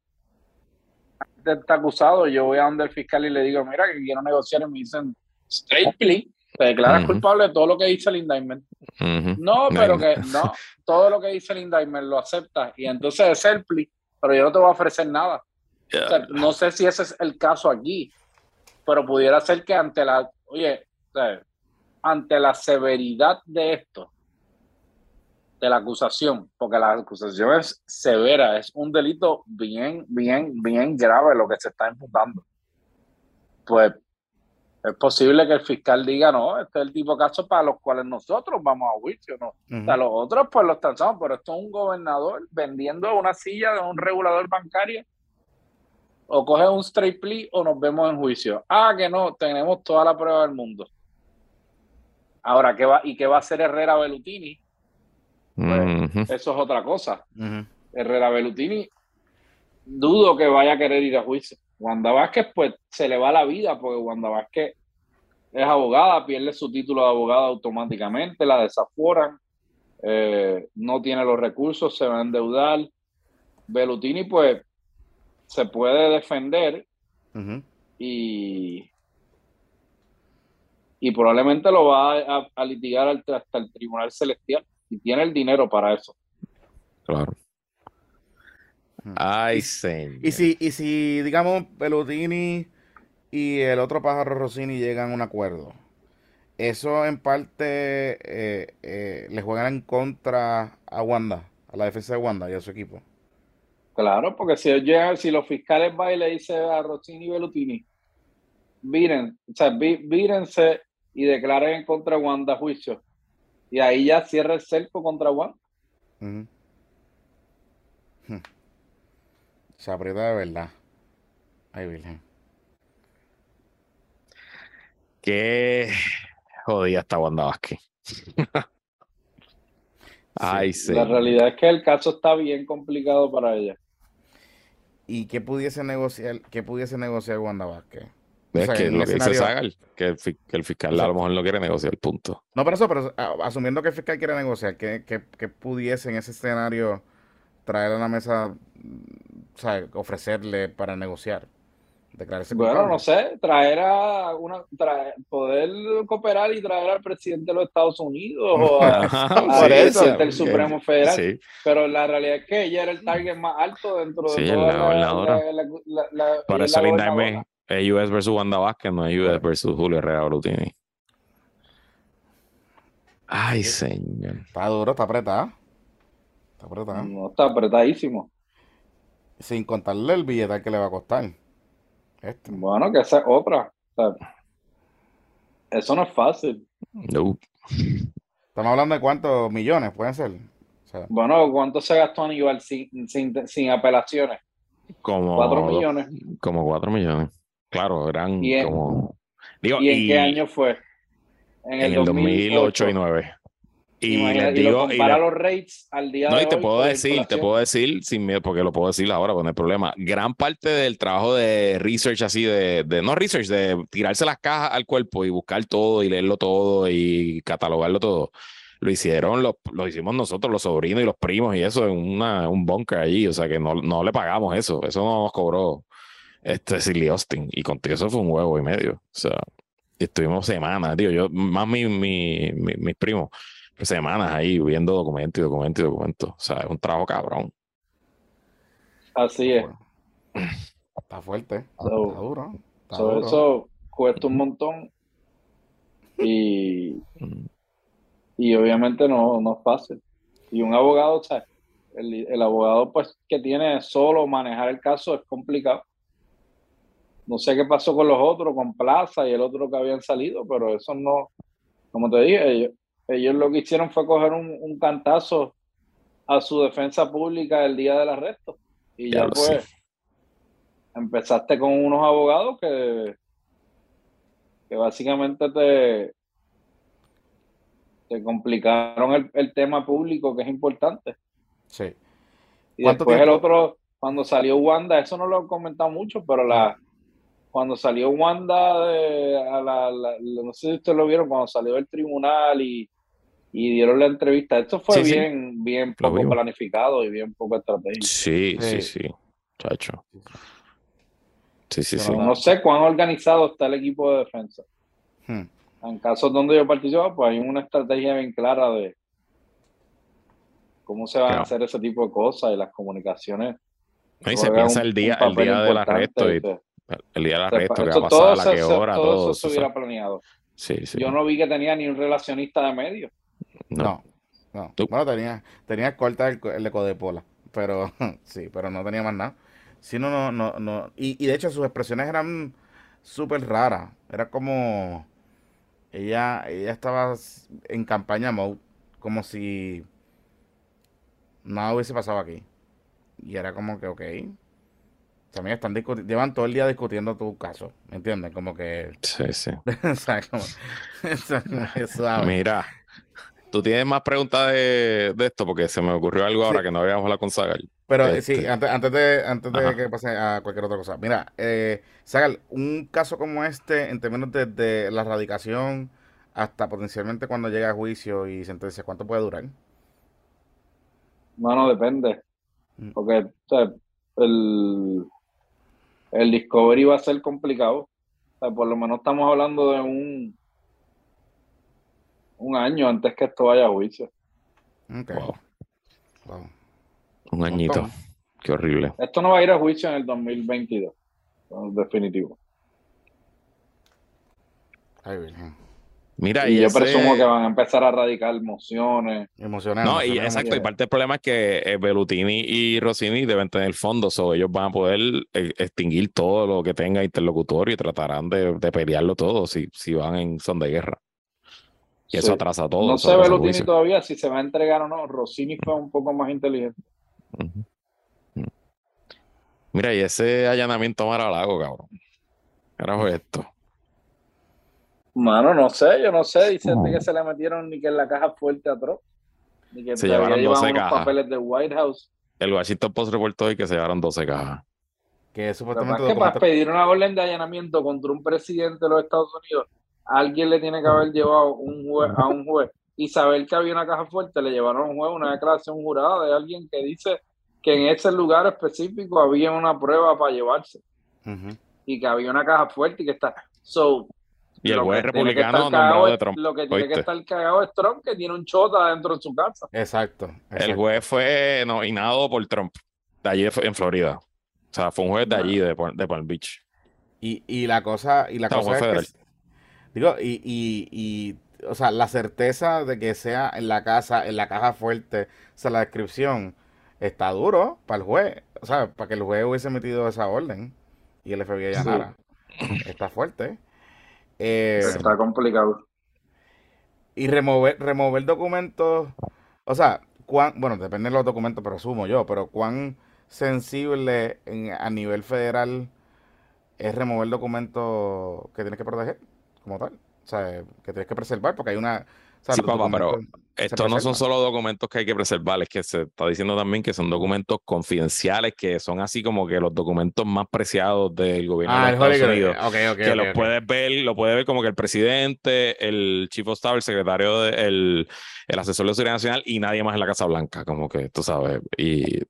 C: de estar acusado, yo voy a donde el fiscal y le digo, mira, que quiero negociar y me dicen, straight plea, te declaras culpable de todo lo que dice el indictment. No, pero que no, todo lo que dice el indictment lo aceptas y entonces es el plea, pero yo no te voy a ofrecer nada. no sé si ese es el caso aquí, pero pudiera ser que ante la, oye, ante la severidad de esto, de la acusación, porque la acusación es severa, es un delito bien, bien, bien grave lo que se está imputando. Pues es posible que el fiscal diga, no, este es el tipo de casos para los cuales nosotros vamos a juicio, ¿no? Sea, los otros pues los transamos, pero esto es un gobernador vendiendo una silla de un regulador bancario. O coge un straight plea o nos vemos en juicio. Ah, que no, tenemos toda la prueba del mundo. Ahora, ¿qué va, ¿y qué va a hacer Herrera Belutini? Pues, eso es otra cosa. Herrera Belutini, dudo que vaya a querer ir a juicio. Wanda Vázquez, pues se le va la vida porque Wanda Vázquez es abogada, pierde su título de abogada automáticamente, la desaforan, eh, no tiene los recursos, se va a endeudar. Belutini, pues, se puede defender y, y probablemente lo va a, litigar hasta el Tribunal Celestial y tiene el dinero para eso.
B: Claro. Ay, señor.
A: Y si, y si, digamos, Pelotini y el otro pájaro Rossini llegan a un acuerdo, eso en parte eh, eh, le juegan en contra a Wanda, a la defensa de Wanda y a su equipo.
C: Claro, porque si llegan, si los fiscales van y le dicen a Rossini y Belutini, miren, o sea, vírense y declaren en contra de Wanda juicio. Y ahí ya cierra el cerco contra Wanda.
A: Se aprieta de verdad. Ay, Virgen.
B: Qué jodida está Wanda Vázquez. Ay, sí.
C: La realidad es que el caso está bien complicado para ella.
A: ¿Y qué pudiese negociar, qué pudiese negociar Wanda Vázquez?
B: Es que lo que dice Zagal, que el, que el fiscal a lo mejor no quiere negociar, punto.
A: No, pero eso, pero asumiendo que el fiscal quiere negociar, ¿qué, qué, qué pudiese en ese escenario traer a la mesa o sea, ofrecerle para negociar?
C: Declararse bueno, no sé, traer a una, traer, poder cooperar y traer al presidente de los Estados Unidos o a, eso, del Supremo Federal. Pero la realidad es que ella era el target más alto dentro de toda la, la, la,
B: Para eso el indictment es US versus Wanda Vázquez, no es US versus Julio Herrera Brutini. Ay, señor.
A: Está duro, está apretado. Está apretado.
C: No, está apretadísimo.
A: Sin contarle el billete que le va a costar.
C: Este. Bueno, que esa es otra. eso no es fácil.
B: No.
A: Estamos hablando de cuántos millones pueden ser.
C: bueno, ¿cuánto se gastó Aníbal sin, sin, sin apelaciones?
B: Como
C: cuatro millones.
B: Como cuatro millones. Claro, eran como.
C: ¿Y en qué año fue?
B: En el, 2008 y 2009.
C: Y les digo, y compara los rates al día
B: no,
C: de
B: y te puedo decir, te puedo decir sin miedo, porque lo puedo decir ahora, pues no hay problema. Gran parte del trabajo de research así, de, de no research, de tirarse las cajas al cuerpo y buscar todo y leerlo todo y catalogarlo todo, lo hicieron, lo, lo hicimos nosotros, los sobrinos y los primos y eso en una, un bunker allí, o sea que no, no le pagamos eso, eso no nos cobró este Silly Austin. Y contigo eso fue un huevo y medio, o sea, estuvimos semanas, digo, yo, más mi, mi, mis primos semanas ahí viendo documentos y documentos y documentos. O sea, es un trabajo cabrón.
C: Así es.
A: Está fuerte. Está duro.
C: Eso cuesta un montón. Y, y obviamente no, no es fácil. Y un abogado, o sea, el, el abogado pues que tiene solo manejar el caso es complicado. No sé qué pasó con los otros, con Plaza y el otro que habían salido, pero eso no, como te dije, ellos lo que hicieron fue coger un, cantazo a su defensa pública el día del arresto. Y ya, pues empezaste con unos abogados que, que básicamente te, te complicaron el, tema público que es importante.
A: Sí.
C: Y después el otro, cuando salió Wanda, eso no lo he comentado mucho, pero la cuando salió Wanda de, a la, no sé si ustedes lo vieron, cuando salió del tribunal y y dieron la entrevista. Esto fue bien, bien poco planificado y bien poco estratégico.
B: Sí, sí, sí, chacho. Sí, sí, sí.
C: No sé cuán organizado está el equipo de defensa. Hmm. En casos donde yo participo, pues hay una estrategia bien clara de cómo se van a hacer ese tipo de cosas y las comunicaciones.
B: y se piensa el día, el día del arresto. Y, el día del arresto, que va a pasar, a qué hora, todo,
C: todo eso se hubiera planeado.
B: Sí, sí.
C: Yo no vi que tenía ni un relacionista de medio.
A: No. No. Bueno, tenía, tenía corta el, el de Codepola, pero sí, pero no tenía más nada. Sí, no, no, no, no. Y, y de hecho sus expresiones eran súper rara. Era como. Ella, ella estaba en campaña mode, como si nada hubiese pasado aquí. Y era como que, ok. También están llevan todo el día discutiendo tu caso, ¿me entiendes? Como que...
B: Sí, sí. Mira, tú tienes más preguntas de, esto, porque se me ocurrió algo ahora que no habíamos hablado con Sagal.
A: Pero eh, sí, este, antes, antes de, antes de que pase a cualquier otra cosa. Mira, eh, Sagal, un caso como este, en términos de, la radicación hasta potencialmente cuando llegue a juicio y sentencia, ¿cuánto puede durar?
C: No, no, depende. Mm. Porque el, el discovery va a ser complicado. por lo menos estamos hablando de un un año antes que esto vaya a juicio.
B: Un añito. Qué horrible.
C: Esto no va a ir a juicio en el 2022. Definitivo.
B: Mira,
C: y, yo presumo que van a empezar a radicar mociones.
A: Emociones.
B: No, y exacto. Y parte del problema es que eh, Belutini y Rossini deben tener fondos, o ellos van a poder eh, extinguir todo lo que tenga interlocutorio y tratarán de, pelearlo todo si, si van en son de guerra. Y eso atrasa todo.
C: No sé Belutini todavía si se va a entregar o no. Rossini fue un poco más inteligente.
B: Mira, y ese allanamiento Mar-a-Lago, cabrón. Era fue esto.
C: Mano, no sé, yo no sé. Dice que se le metieron ni que en la caja fuerte a Trump. Ni que
B: se llevaron 12
C: cajas. papeles de White House.
B: El Washington Post reportó hoy que se llevaron 12 cajas.
A: Que supuestamente.
C: que para pedir una orden de allanamiento contra un presidente de los Estados Unidos alguien le tiene que haber llevado un juez, a un juez y saber que había una caja fuerte, le llevaron a un juez una declaración jurada de alguien que dice que en ese lugar específico había una prueba para llevarse y que había una caja fuerte y que está. So,
B: y el juez republicano nombrado de Trump.
C: Lo que tiene que estar cagado es Trump, que tiene un chota dentro de su casa.
A: Exacto.
B: El juez fue nominado por Trump, de allí en Florida. O sea, fue un juez de allí, de, de Palm Beach.
A: Y, y la cosa, y la cosa es que Digo, y, y, y, o sea, la certeza de que sea en la casa, en la caja fuerte, o sea, la descripción, está duro para el juez, o sea, para que el juez hubiese metido esa orden y el FBI allanara. Está fuerte.
C: Eh, está complicado.
A: Y remover, remover documentos, o sea, cuán, bueno, depende de los documentos, pero asumo yo, pero cuán sensible a nivel federal es remover documentos que tienes que proteger como tal. O sea, que tienes que preservar porque hay una...
B: sí, papá, pero estos no son solo documentos que hay que preservar, es que se está diciendo también que son documentos confidenciales, que son así como que los documentos más preciados del gobierno de ah, Estados Unidos. que los puedes ver, lo puede ver como que el presidente, el chief of staff, el secretario, el, el, asesor de seguridad nacional y nadie más en la Casa Blanca, como que tú sabes. Y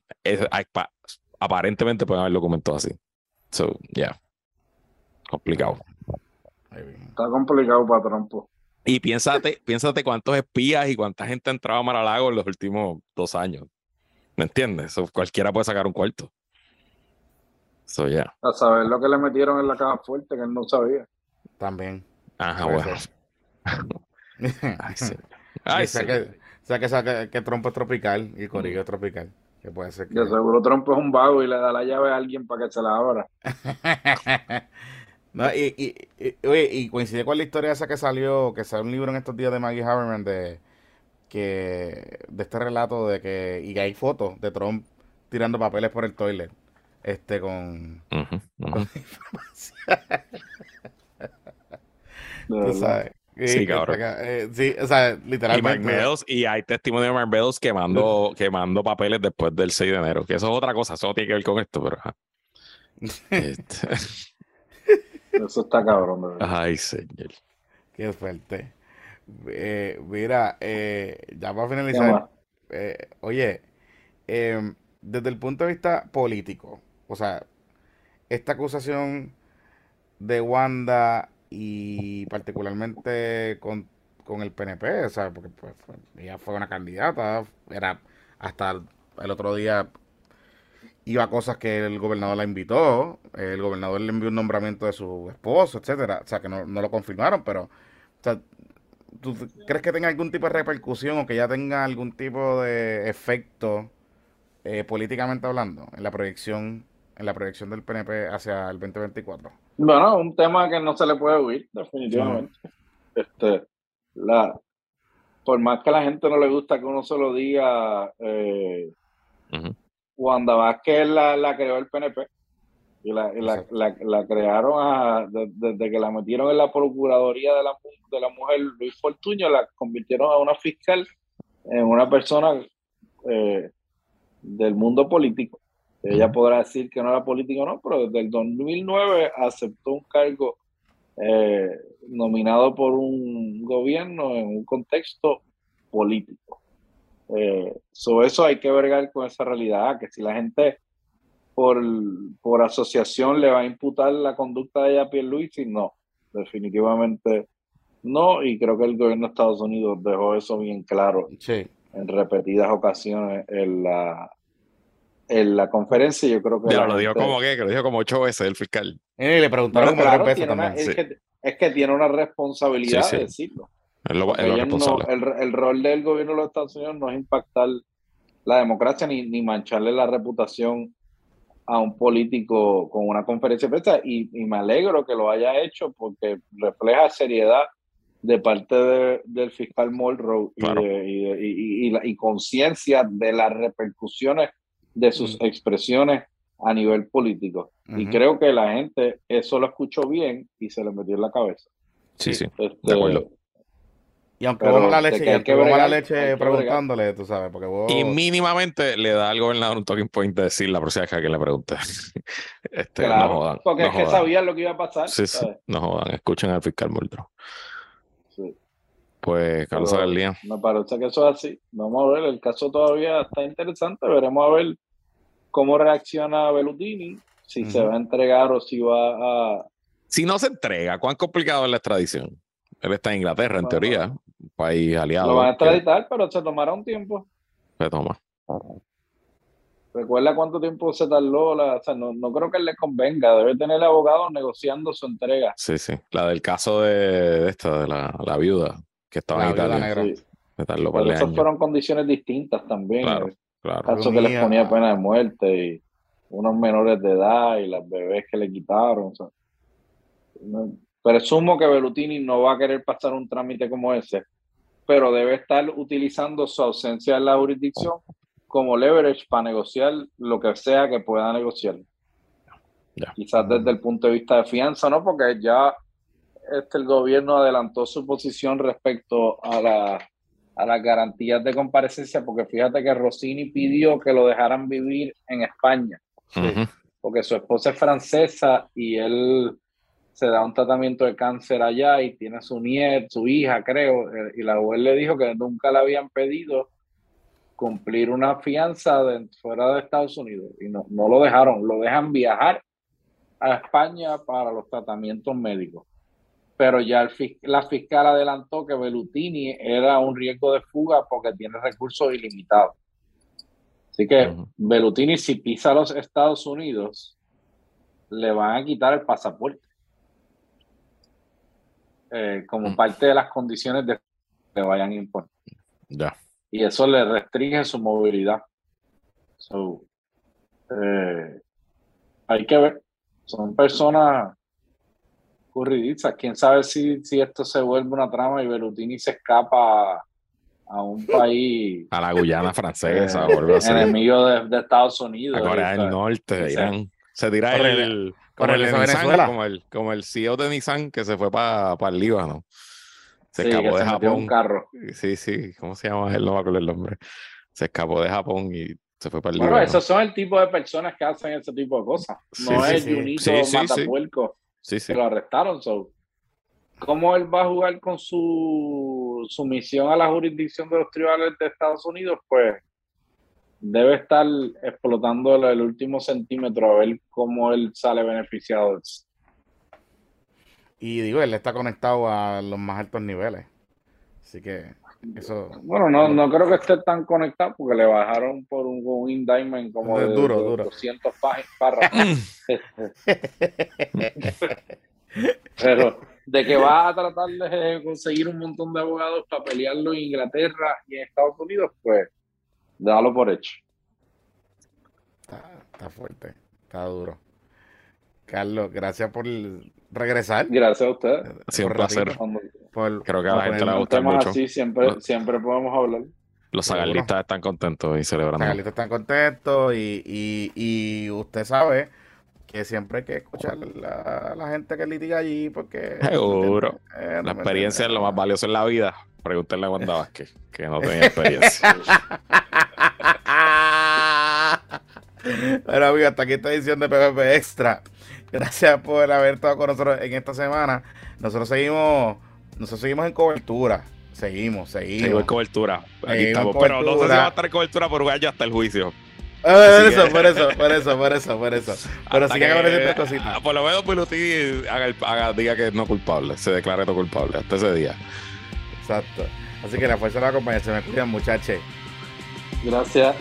B: aparentemente pueden haber documentos así. So, yeah. Complicado.
C: Está complicado para Trump.
B: Y piénsate, piénsate cuántos espías y cuánta gente ha entrado a Mar-a-Lago en los últimos dos años. ¿Me entiendes? cualquiera puede sacar un cuarto. Eso ya.
C: A saber lo que le metieron en la caja fuerte, que él no sabía.
A: También.
B: Ajá, bueno.
A: Ay, sí. Ay, sí. Que, o sea, que, que, Trump es tropical y Corillo es tropical. Que puede ser que...
C: seguro Trump es un vago y le da la llave a alguien para que se la abra.
A: No, y, y, y, coincide con la historia esa que salió, que salió un libro en estos días de Maggie Haberman de que de este relato de que y hay fotos de Trump tirando papeles por el toilet este con,
B: Sí, cabrón.
A: Eh, sí, o sea, literalmente.
B: Y, hay testimonio de Mark Meadows quemando, quemando papeles después del 6 de enero, que eso es otra cosa, eso no tiene que ver con esto, pero.
C: Este, eso está cabrón, verdad.
B: Ay, señor.
A: Qué fuerte. Eh, mira, eh, ya para finalizar, eh, oye, em, desde el punto de vista político, o sea, esta acusación de Wanda y particularmente con, con el PNP, o sea, porque pues, ella fue una candidata, era hasta el otro día iba a cosas que el gobernador la invitó, el gobernador le envió un nombramiento de su esposo, etcétera, o sea que no, lo confirmaron, pero o sea, ¿tú crees que tenga algún tipo de repercusión o que ya tenga algún tipo de efecto eh, políticamente hablando en la proyección en la proyección del PNP hacia el 2024?
C: Bueno, un tema que no se le puede huir, definitivamente. Este, la, por más que a la gente no le gusta que uno se lo diga, eh, Wanda Vázquez la, la creó el PNP. Y la, la, la, crearon desde que la metieron en la Procuraduría de la, de la Mujer Luis Fortuño, la convirtieron a una fiscal en una persona eh, del mundo político. Ella podrá decir que no era político o no, pero desde el 2009 aceptó un cargo eh, nominado por un gobierno en un contexto político. Eh, sobre eso hay que vergar con esa realidad, que si la gente por, por asociación le va a imputar la conducta de ella a Pierluisi, no, definitivamente no, y creo que el gobierno de Estados Unidos dejó eso bien claro en repetidas ocasiones en la, en la conferencia. Yo creo que.
B: Ya, lo dijo como que, lo dijo como ocho veces el fiscal.
A: Y le preguntaron
C: claro, también. es, que, es, que, tiene una responsabilidad de decirlo. El, rol del gobierno de los Estados Unidos no es impactar la democracia ni, ni mancharle la reputación a un político con una conferencia de prensa y, me alegro que lo haya hecho porque refleja seriedad de parte del fiscal Mulrow y, y, conciencia de las repercusiones de sus expresiones a nivel político. Y creo que la gente eso lo escuchó bien y se le metió en la cabeza.
B: Sí, sí, de este, acuerdo.
A: Y aunque vos la leche, y aunque la leche preguntándole, tú sabes, porque vos...
B: Y mínimamente le da al gobernador un talking point de decir la próxima vez que le pregunte.
C: este, claro, no jodan, porque es que sabían lo que iba a pasar.
B: Sí, sí, no jodan, escuchen al fiscal Muldrow. Sí. Pues, Carlos Aguilía.
C: Me parece que eso es así. Vamos a ver, el caso todavía está interesante. Veremos a ver cómo reacciona Belutini, si se va a entregar o si va a...
B: Si no se entrega, ¿cuán complicado es la extradición? Él está en Inglaterra, en teoría, un país aliado.
C: Lo van a extraditar, pero se tomará un tiempo.
B: Se toma.
C: Recuerda cuánto tiempo se tardó. o sea, no, no, creo que le convenga. Debe tener abogado negociando su entrega.
B: Sí, sí. La del caso de, esta, de la, la, viuda, que estaba en Italia. Sí.
C: Pero esas fueron condiciones distintas también. Claro, claro. Caso que les ponía pena de muerte y unos menores de edad y las bebés que le quitaron. O sea, Presumo que Belutini no va a querer pasar un trámite como ese, pero debe estar utilizando su ausencia en la jurisdicción como leverage para negociar lo que sea que pueda negociar. Quizás desde el punto de vista de fianza, ¿no? Porque ya este, el gobierno adelantó su posición respecto a, la, a las garantías de comparecencia, porque fíjate que Rossini pidió que lo dejaran vivir en España, porque su esposa es francesa y él se da un tratamiento de cáncer allá y tiene su nieta, su hija, creo, eh, y la abuela le dijo que nunca le habían pedido cumplir una fianza de, fuera de Estados Unidos y no, no lo dejaron, lo dejan viajar a España para los tratamientos médicos. Pero ya el, la fiscal adelantó que Belutini era un riesgo de fuga porque tiene recursos ilimitados. Así que Belutini, si pisa los Estados Unidos, le van a quitar el pasaporte. Eh, como mm. parte de las condiciones de que vayan a imponer. Y eso le restringe su movilidad. Eh, hay que ver. Son personas corridizas. Quién sabe si, si esto se vuelve una trama y Berutini se escapa a, un país.
B: A la Guyana francesa
C: Enemigo de, Estados Unidos.
B: A Corea del Norte, Irán. Se tira el, como el, como el, como el CEO de Nissan que se fue para el Líbano. Se escapó de Japón. Un
C: carro.
B: Sí, sí, ¿cómo se llama? Él no va con el nombre. Se escapó de Japón y se fue para el
C: bueno, Líbano. esos son el tipo de personas que hacen ese tipo de cosas. No es Junito sí, Matapuerco. Sí, sí. Que lo arrestaron. So. ¿Cómo él va a jugar con su sumisión a la jurisdicción de los tribunales de Estados Unidos? Pues debe estar explotando el último centímetro a ver cómo él sale beneficiado.
A: Y digo, él está conectado a los más altos niveles. Así que eso.
C: Bueno, no, no creo que esté tan conectado porque le bajaron por un, un indictment como de,
A: duro, duro.
C: 200 párrafos. Pero de que va a tratar de conseguir un montón de abogados para pelearlo en Inglaterra y en Estados Unidos, pues Déjalo por hecho.
A: Está, fuerte. Está duro. Carlos, gracias por regresar.
C: Gracias a usted.
B: Sido un placer.
A: Por,
B: Creo que a la gente le va a gustar mucho.
C: Así, siempre, siempre podemos hablar.
B: Los zagalistas están contentos y celebrando. Los
A: zagalistas están contentos y, y, y usted sabe que siempre hay que escuchar a la, gente que litiga allí porque...
B: Seguro. Eh, la experiencia es lo más valioso en la vida. Pregúntenle a Wanda Vázquez, que no tenía experiencia.
A: Bueno, amigo, hasta aquí esta edición de PPP Extra. Gracias por haber estado con nosotros en esta semana. Nosotros seguimos, nosotros seguimos en cobertura. Seguimos, seguimos. Seguimos
B: en cobertura. Aquí estamos. Pero no sé si va a estar en cobertura por ya hasta el juicio.
A: Ah, por eso, por eso, por eso, por eso, por eso. Pero siguen apareciendo cositas. Ah,
B: por lo menos Piluti haga, haga, diga que es no culpable, se declare no culpable hasta ese día.
A: Exacto. Así que la fuerza de la compañía se me cuidan, muchachos.
C: Gracias.